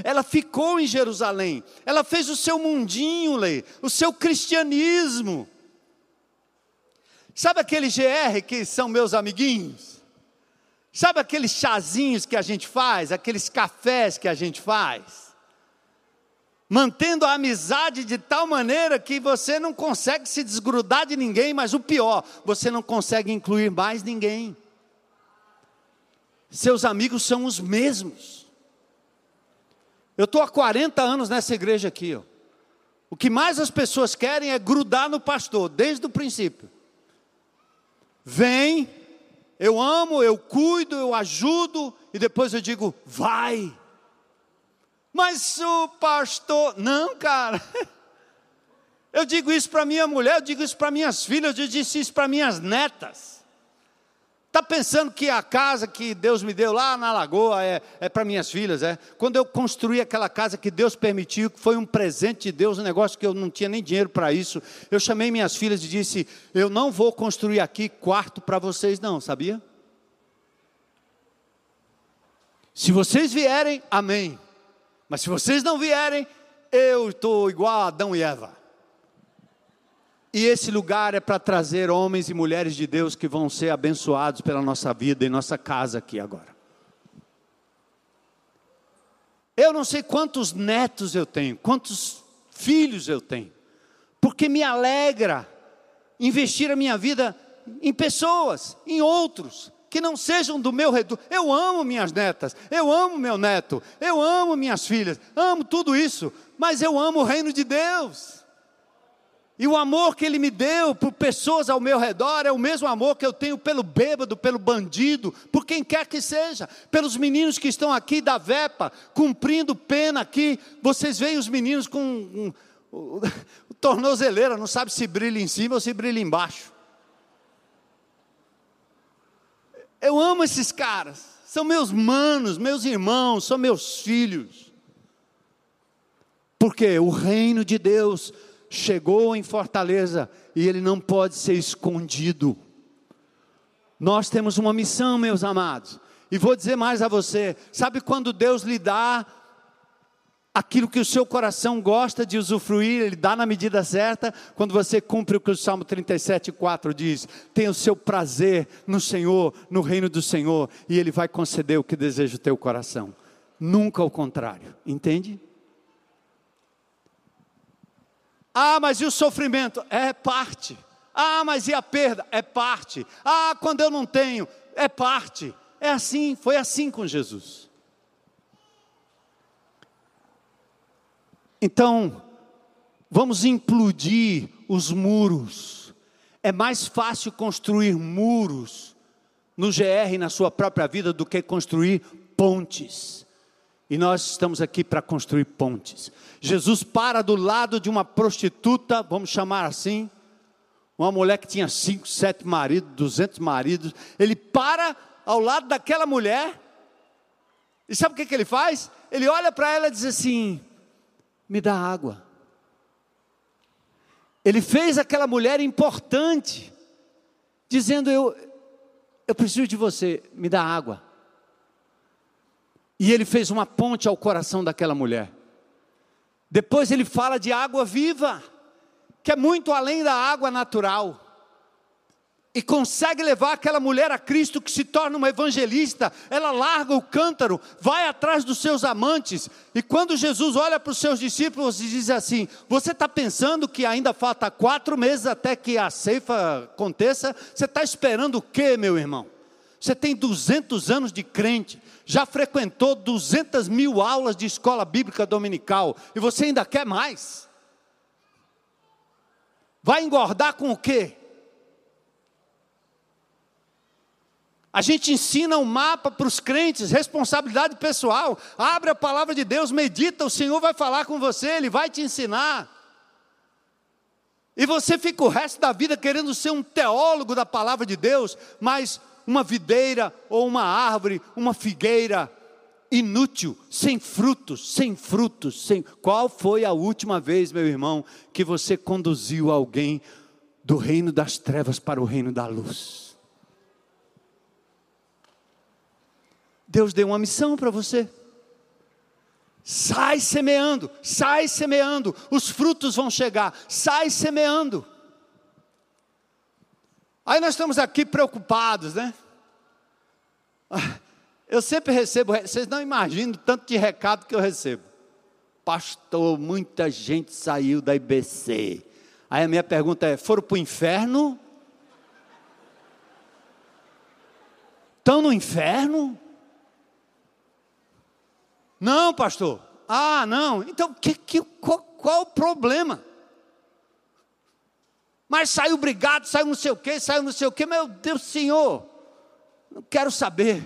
Ela ficou em Jerusalém, ela fez o seu mundinho, Lei, o seu cristianismo. Sabe aquele GR que são meus amiguinhos? Sabe aqueles chazinhos que a gente faz, aqueles cafés que a gente faz? Mantendo a amizade de tal maneira que você não consegue se desgrudar de ninguém, mas o pior, você não consegue incluir mais ninguém. Seus amigos são os mesmos. Eu estou há 40 anos nessa igreja aqui. Ó. O que mais as pessoas querem é grudar no pastor, desde o princípio. Vem, eu amo, eu cuido, eu ajudo, e depois eu digo, vai. Mas o pastor, não, cara. Eu digo isso para minha mulher, eu digo isso para minhas filhas, eu disse isso para minhas netas. Está pensando que a casa que Deus me deu lá na lagoa é, é para minhas filhas, é? Quando eu construí aquela casa que Deus permitiu, que foi um presente de Deus, um negócio que eu não tinha nem dinheiro para isso, eu chamei minhas filhas e disse: Eu não vou construir aqui quarto para vocês, não, sabia? Se vocês vierem, amém. Mas se vocês não vierem, eu estou igual a Adão e Eva. E esse lugar é para trazer homens e mulheres de Deus que vão ser abençoados pela nossa vida e nossa casa aqui agora. Eu não sei quantos netos eu tenho, quantos filhos eu tenho, porque me alegra investir a minha vida em pessoas, em outros, que não sejam do meu redor. Eu amo minhas netas, eu amo meu neto, eu amo minhas filhas, amo tudo isso, mas eu amo o reino de Deus. E o amor que ele me deu por pessoas ao meu redor é o mesmo amor que eu tenho pelo bêbado, pelo bandido, por quem quer que seja, pelos meninos que estão aqui da VEPA, cumprindo pena aqui. Vocês veem os meninos com um, um, tornozeleira, não sabe se brilha em cima ou se brilha embaixo. Eu amo esses caras, são meus manos, meus irmãos, são meus filhos. Porque o reino de Deus chegou em Fortaleza e ele não pode ser escondido. Nós temos uma missão, meus amados, e vou dizer mais a você: sabe quando Deus lhe dá aquilo que o seu coração gosta de usufruir, Ele dá na medida certa, quando você cumpre o que o Salmo 37, 4 diz: tem o seu prazer no Senhor, no reino do Senhor, e Ele vai conceder o que deseja o teu coração, nunca o contrário, entende? Ah, mas e o sofrimento? É parte. Ah, mas e a perda? É parte. Ah, quando eu não tenho? É parte. É assim, foi assim com Jesus. Então, vamos implodir os muros. É mais fácil construir muros no GR na sua própria vida do que construir pontes. E nós estamos aqui para construir pontes. Jesus para do lado de uma prostituta, vamos chamar assim, uma mulher que tinha cinco, sete maridos, duzentos maridos. Ele para ao lado daquela mulher. E sabe o que, que ele faz? Ele olha para ela e diz assim: Me dá água. Ele fez aquela mulher importante, dizendo: Eu, eu preciso de você, me dá água. E ele fez uma ponte ao coração daquela mulher. Depois ele fala de água viva. que é muito além da água natural e consegue levar aquela mulher a Cristo que se torna uma evangelista, ela larga o cântaro, vai atrás dos seus amantes, e quando Jesus olha para os seus discípulos e diz assim: Você está pensando que ainda falta quatro meses até que a ceifa aconteça? Você está esperando o quê, meu irmão? Você tem 200 anos de crente, já frequentou 200 mil aulas de escola bíblica dominical, e você ainda quer mais? Vai engordar com o quê? A gente ensina um mapa para os crentes, responsabilidade pessoal. Abre a palavra de Deus, medita, o Senhor vai falar com você, Ele vai te ensinar. E você fica o resto da vida querendo ser um teólogo da palavra de Deus, mas uma videira ou uma árvore, uma figueira inútil, sem frutos, sem frutos, sem. Qual foi a última vez, meu irmão, que você conduziu alguém do reino das trevas para o reino da luz? Deus deu uma missão para você. Sai semeando, sai semeando, os frutos vão chegar, sai semeando. Aí nós estamos aqui preocupados, né? Eu sempre recebo, vocês não imaginam o tanto de recado que eu recebo. Pastor, muita gente saiu da IBC. Aí a minha pergunta é: foram para o inferno? Estão no inferno? Não, pastor. Ah, não. Então, que, que, qual, qual o problema? Mas saiu brigado, saiu não sei o quê, saiu não sei o quê. Meu Deus, Senhor, não quero saber.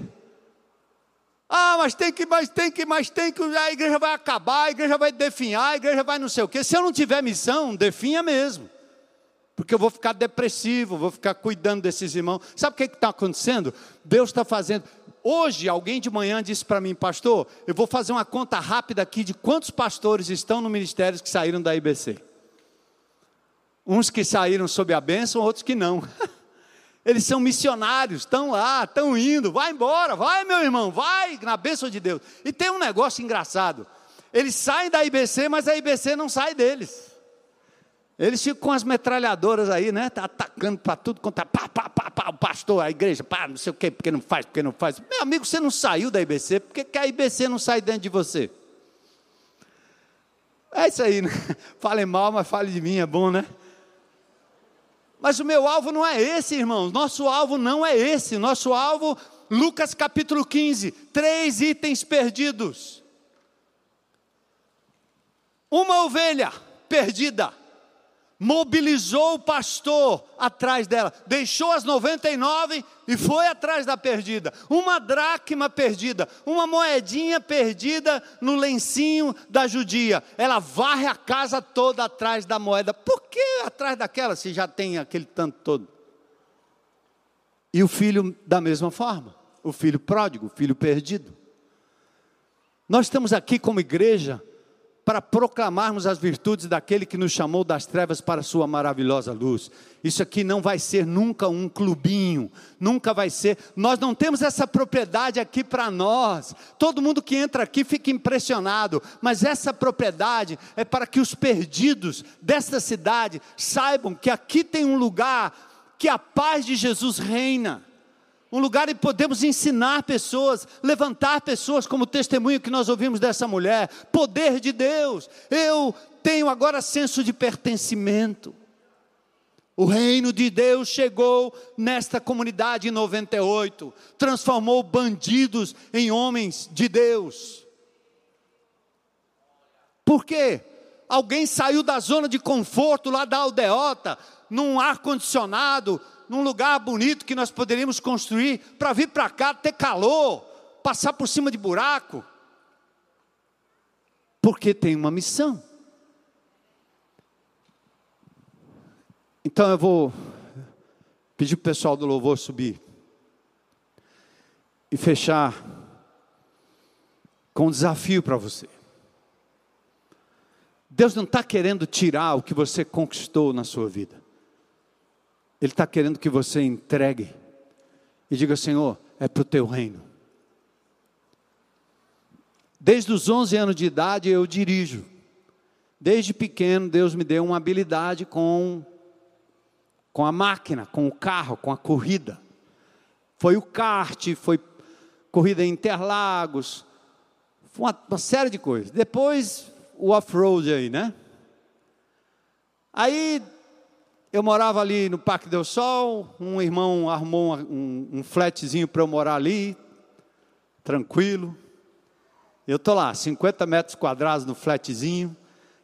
Ah, mas tem que, mas tem que, mas tem que, a igreja vai acabar, a igreja vai definhar, a igreja vai não sei o quê. Se eu não tiver missão, definha mesmo. Porque eu vou ficar depressivo, vou ficar cuidando desses irmãos. Sabe o que está acontecendo? Deus está fazendo. Hoje, alguém de manhã disse para mim, pastor, eu vou fazer uma conta rápida aqui de quantos pastores estão no ministério que saíram da IBC. Uns que saíram sob a bênção, outros que não. Eles são missionários, estão lá, estão indo, vai embora, vai meu irmão, vai na bênção de Deus. E tem um negócio engraçado: eles saem da IBC, mas a IBC não sai deles. Eles ficam com as metralhadoras aí, né? Tá atacando para tudo quanto é. Pá, pá, pá, pá, o pastor, a igreja, pá, não sei o quê, porque não faz, porque não faz. Meu amigo, você não saiu da IBC, por que a IBC não sai dentro de você? É isso aí, né? Falem mal, mas fale de mim, é bom, né? Mas o meu alvo não é esse, irmãos. Nosso alvo não é esse. Nosso alvo, Lucas capítulo 15, três itens perdidos. Uma ovelha perdida mobilizou o pastor atrás dela, deixou as 99 e foi atrás da perdida. Uma dracma perdida, uma moedinha perdida no lencinho da judia. Ela varre a casa toda atrás da moeda. Por que atrás daquela se já tem aquele tanto todo? E o filho da mesma forma, o filho pródigo, o filho perdido. Nós estamos aqui como igreja para proclamarmos as virtudes daquele que nos chamou das trevas para a sua maravilhosa luz. Isso aqui não vai ser nunca um clubinho, nunca vai ser. Nós não temos essa propriedade aqui para nós. Todo mundo que entra aqui fica impressionado, mas essa propriedade é para que os perdidos desta cidade saibam que aqui tem um lugar que a paz de Jesus reina um lugar que podemos ensinar pessoas, levantar pessoas, como o testemunho que nós ouvimos dessa mulher. Poder de Deus. Eu tenho agora senso de pertencimento. O reino de Deus chegou nesta comunidade em 98, transformou bandidos em homens de Deus. Por quê? Alguém saiu da zona de conforto lá da aldeota, num ar condicionado, num lugar bonito que nós poderíamos construir, para vir para cá ter calor, passar por cima de buraco. Porque tem uma missão. Então eu vou pedir para o pessoal do louvor subir e fechar com um desafio para você. Deus não está querendo tirar o que você conquistou na sua vida. Ele está querendo que você entregue e diga: Senhor, é para o teu reino. Desde os 11 anos de idade eu dirijo. Desde pequeno, Deus me deu uma habilidade com, com a máquina, com o carro, com a corrida. Foi o kart, foi corrida em Interlagos, foi uma, uma série de coisas. Depois, o off-road aí, né? Aí, eu morava ali no Parque Del Sol, um irmão arrumou um, um, um flatzinho para eu morar ali, tranquilo. Eu estou lá, 50 metros quadrados no flatzinho.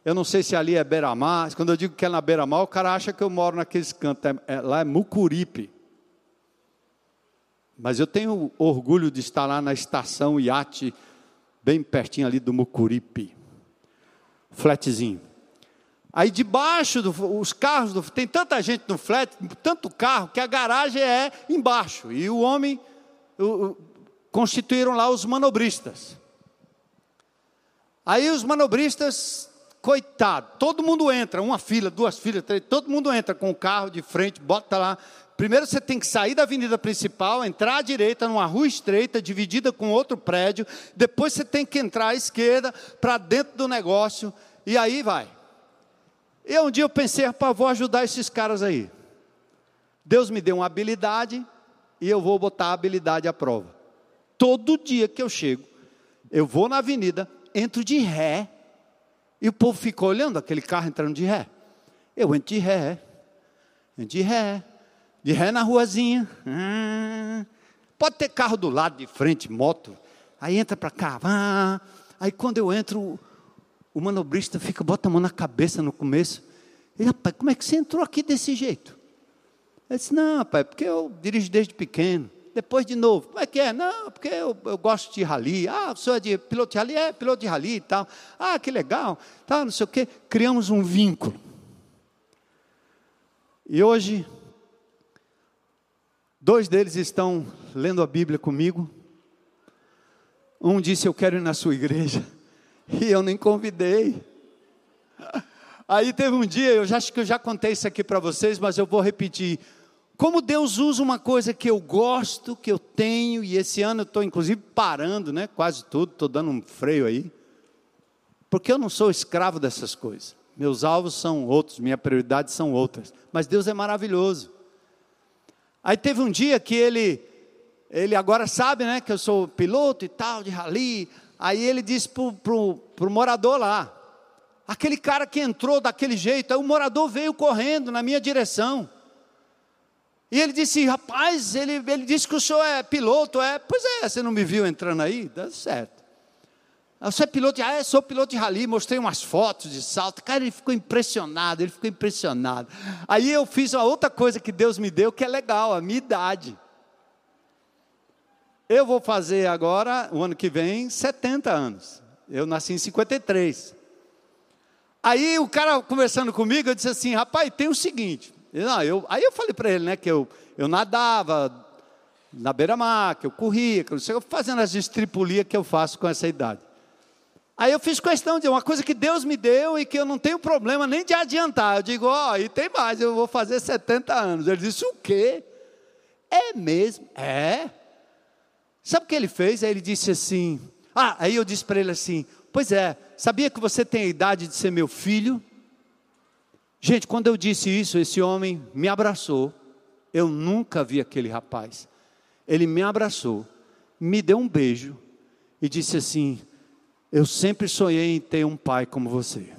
Eu não sei se ali é beira-mar. Quando eu digo que é na beira-mar, o cara acha que eu moro naqueles cantos. É, é, lá é Mucuripe. Mas eu tenho orgulho de estar lá na estação iate, bem pertinho ali do Mucuripe. Flatzinho. Aí debaixo dos carros, do, tem tanta gente no flat, tanto carro, que a garagem é embaixo. E o homem o, o, constituíram lá os manobristas. Aí os manobristas, coitado, todo mundo entra, uma fila, duas filas, três, todo mundo entra com o carro de frente, bota lá. Primeiro você tem que sair da avenida principal, entrar à direita numa rua estreita, dividida com outro prédio. Depois você tem que entrar à esquerda para dentro do negócio. E aí vai. E um dia eu pensei, rapaz, vou ajudar esses caras aí. Deus me deu uma habilidade e eu vou botar a habilidade à prova. Todo dia que eu chego, eu vou na avenida, entro de ré, e o povo fica olhando aquele carro entrando de ré. Eu entro de ré, entro de ré, de ré na ruazinha. Ah, pode ter carro do lado, de frente, moto. Aí entra para cá. Aí quando eu entro, o manobrista fica, bota a mão na cabeça no começo. E, rapaz, como é que você entrou aqui desse jeito? Ele disse, não, rapaz, porque eu dirijo desde pequeno. Depois de novo, como é que é? Não, porque eu, eu gosto de rally. Ah, o senhor é de piloto de rally? É, piloto de rally e tal. Ah, que legal. Tal, não sei o quê. Criamos um vínculo. E hoje, dois deles estão lendo a Bíblia comigo. Um disse, eu quero ir na sua igreja. E eu nem convidei. Aí teve um dia, eu já acho que eu já contei isso aqui para vocês, mas eu vou repetir. Como Deus usa uma coisa que eu gosto, que eu tenho, e esse ano eu estou inclusive parando, né? Quase tudo, estou dando um freio aí. Porque eu não sou escravo dessas coisas. Meus alvos são outros, minhas prioridades são outras. Mas Deus é maravilhoso. Aí teve um dia que ele, ele agora sabe, né, que eu sou piloto e tal, de rally. Aí ele disse para o morador lá, aquele cara que entrou daquele jeito, aí o morador veio correndo na minha direção. E ele disse, rapaz, ele, ele disse que o senhor é piloto, é? Pois é, você não me viu entrando aí? Dá certo. Ah, você é piloto? Ah, é, sou piloto de rally, mostrei umas fotos de salto. Cara, ele ficou impressionado, ele ficou impressionado. Aí eu fiz uma outra coisa que Deus me deu, que é legal, a minha idade. Eu vou fazer agora, o ano que vem, 70 anos. Eu nasci em 53. Aí o cara conversando comigo, eu disse assim, rapaz, tem o seguinte, não, eu, aí eu falei para ele, né, que eu, eu nadava na beira-mar, que eu corria, que eu, sei, fazendo as estripulias que eu faço com essa idade. Aí eu fiz questão de uma coisa que Deus me deu e que eu não tenho problema nem de adiantar. Eu digo, ó, oh, e tem mais, eu vou fazer 70 anos. Ele disse, o quê? É mesmo? É. Sabe o que ele fez? Aí ele disse assim, ah, aí eu disse para ele assim, pois é, sabia que você tem a idade de ser meu filho? Gente, quando eu disse isso, esse homem me abraçou. Eu nunca vi aquele rapaz. Ele me abraçou, me deu um beijo e disse assim: Eu sempre sonhei em ter um pai como você.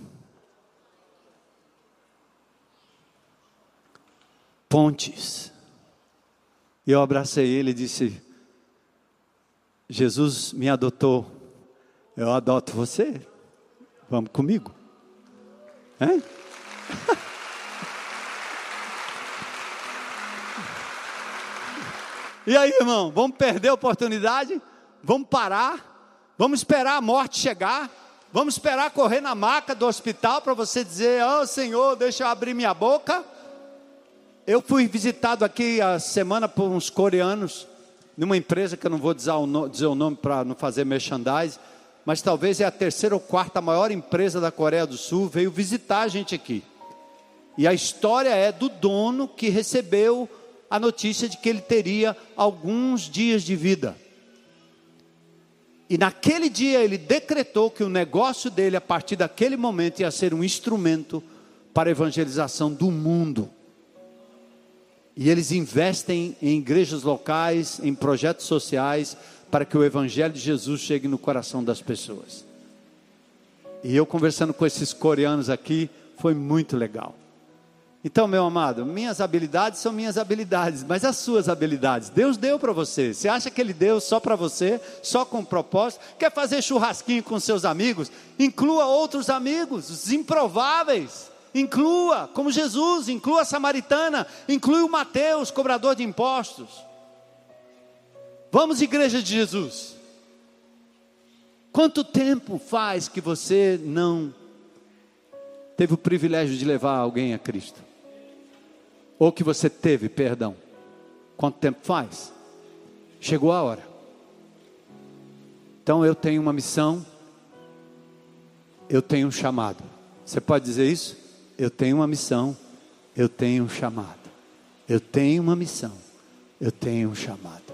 Pontes. Eu abracei ele e disse: Jesus me adotou, eu adoto você. Vamos comigo? Hein? e aí, irmão, vamos perder a oportunidade? Vamos parar? Vamos esperar a morte chegar? Vamos esperar correr na maca do hospital para você dizer: Oh Senhor, deixa eu abrir minha boca? Eu fui visitado aqui a semana por uns coreanos, numa empresa que eu não vou dizer o, nome, para não fazer merchandising, mas talvez é a terceira ou quarta maior empresa da Coreia do Sul, veio visitar a gente aqui. E a história é do dono que recebeu a notícia de que ele teria alguns dias de vida. E naquele dia ele decretou que o negócio dele, a partir daquele momento, ia ser um instrumento para a evangelização do mundo. E eles investem em igrejas locais, em projetos sociais, para que o Evangelho de Jesus chegue no coração das pessoas. E eu conversando com esses coreanos aqui, foi muito legal. Então, meu amado, minhas habilidades são minhas habilidades, mas as suas habilidades, Deus deu para você. Você acha que Ele deu só para você, só com propósito? Quer fazer churrasquinho com seus amigos? Inclua outros amigos, os improváveis. Inclua, como Jesus, inclua a samaritana, inclui o Mateus, cobrador de impostos. Vamos, igreja de Jesus. Quanto tempo faz que você não teve o privilégio de levar alguém a Cristo? Ou que você teve, perdão? Quanto tempo faz? Chegou a hora. Então eu tenho uma missão, eu tenho um chamado. Você pode dizer isso? Eu tenho uma missão, eu tenho um chamado. Eu tenho uma missão, eu tenho um chamado.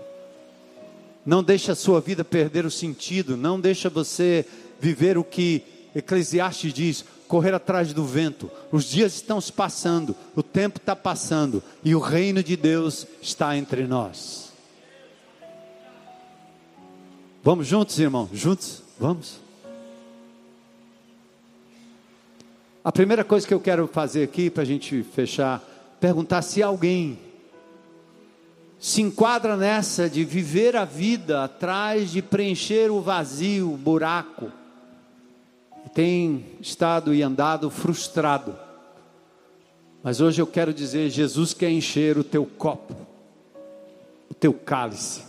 Não deixe a sua vida perder o sentido, não deixa você viver o que Eclesiastes diz, correr atrás do vento. Os dias estão se passando, o tempo está passando e o reino de Deus está entre nós. Vamos juntos, irmão? Juntos? Vamos? A primeira coisa que eu quero fazer aqui para a gente fechar, perguntar se alguém se enquadra nessa de viver a vida atrás de preencher o vazio, o buraco. Tem estado e andado frustrado. Mas hoje eu quero dizer: Jesus quer encher o teu copo, o teu cálice.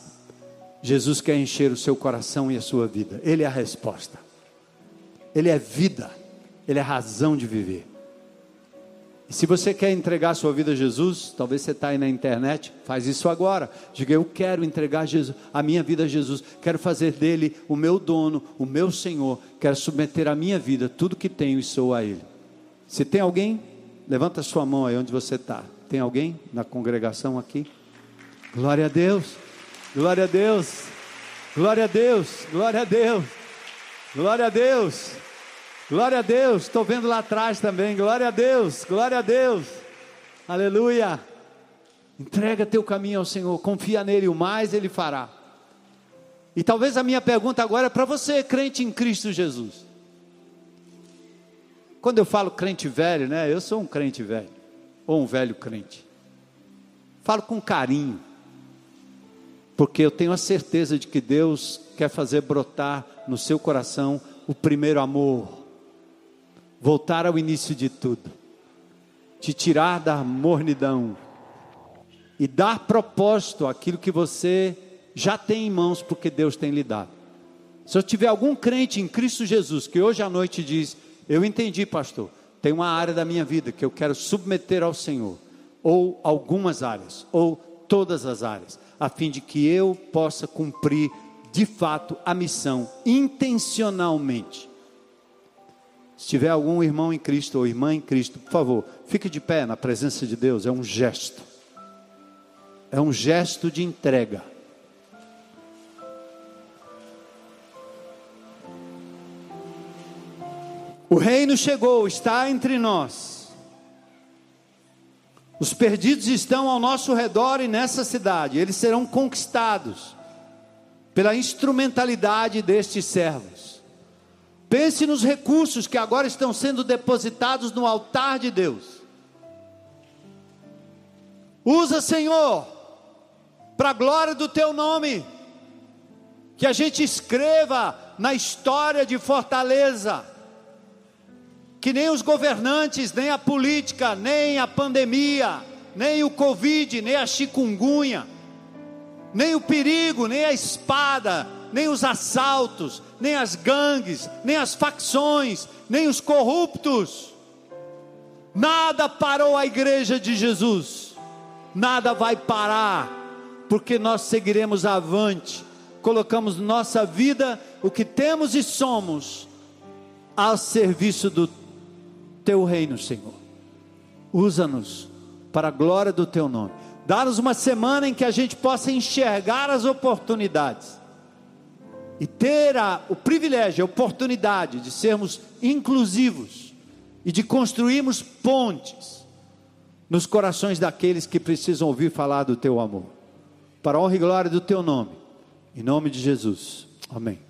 Jesus quer encher o seu coração e a sua vida. Ele é a resposta. Ele é vida. Ele é razão de viver. E se você quer entregar sua vida a Jesus, talvez você está aí na internet, faz isso agora. Diga, eu quero entregar Jesus, a minha vida a Jesus, quero fazer dele o meu dono, o meu Senhor, quero submeter a minha vida, tudo que tenho e sou a Ele. Se tem alguém, levanta sua mão aí onde você está. Tem alguém na congregação aqui? Glória a Deus, glória a Deus, glória a Deus, glória a Deus, glória a Deus. Glória a Deus, estou vendo lá atrás também. Glória a Deus, glória a Deus. Aleluia. Entrega teu caminho ao Senhor, confia nele, o mais ele fará. E talvez a minha pergunta agora é para você, crente em Cristo Jesus. Quando eu falo crente velho, né? Eu sou um crente velho, ou um velho crente. Falo com carinho, porque eu tenho a certeza de que Deus quer fazer brotar no seu coração o primeiro amor voltar ao início de tudo, te tirar da mornidão e dar propósito àquilo que você já tem em mãos, porque Deus tem lhe dado. Se eu tiver algum crente em Cristo Jesus que hoje à noite diz: Eu entendi, pastor, tem uma área da minha vida que eu quero submeter ao Senhor, ou algumas áreas, ou todas as áreas, a fim de que eu possa cumprir de fato a missão intencionalmente se tiver algum irmão em Cristo ou irmã em Cristo, por favor, fique de pé na presença de Deus. É um gesto. É um gesto de entrega. O reino chegou, está entre nós. Os perdidos estão ao nosso redor e nessa cidade. Eles serão conquistados pela instrumentalidade destes servos. Pense nos recursos que agora estão sendo depositados no altar de Deus. Usa, Senhor, para a glória do teu nome, que a gente escreva na história de Fortaleza, que nem os governantes, nem a política, nem a pandemia, nem o Covid, nem a chikungunya, nem o perigo, nem a espada, nem os assaltos, nem as gangues, nem as facções, nem os corruptos. Nada parou a igreja de Jesus, nada vai parar, porque nós seguiremos avante, colocamos nossa vida, o que temos e somos, ao serviço do Teu reino, Senhor. Usa-nos para a glória do Teu nome. Dá-nos uma semana em que a gente possa enxergar as oportunidades e ter a, o privilégio, a oportunidade de sermos inclusivos e de construirmos pontes nos corações daqueles que precisam ouvir falar do teu amor. Para a honra e glória do teu nome. Em nome de Jesus. Amém.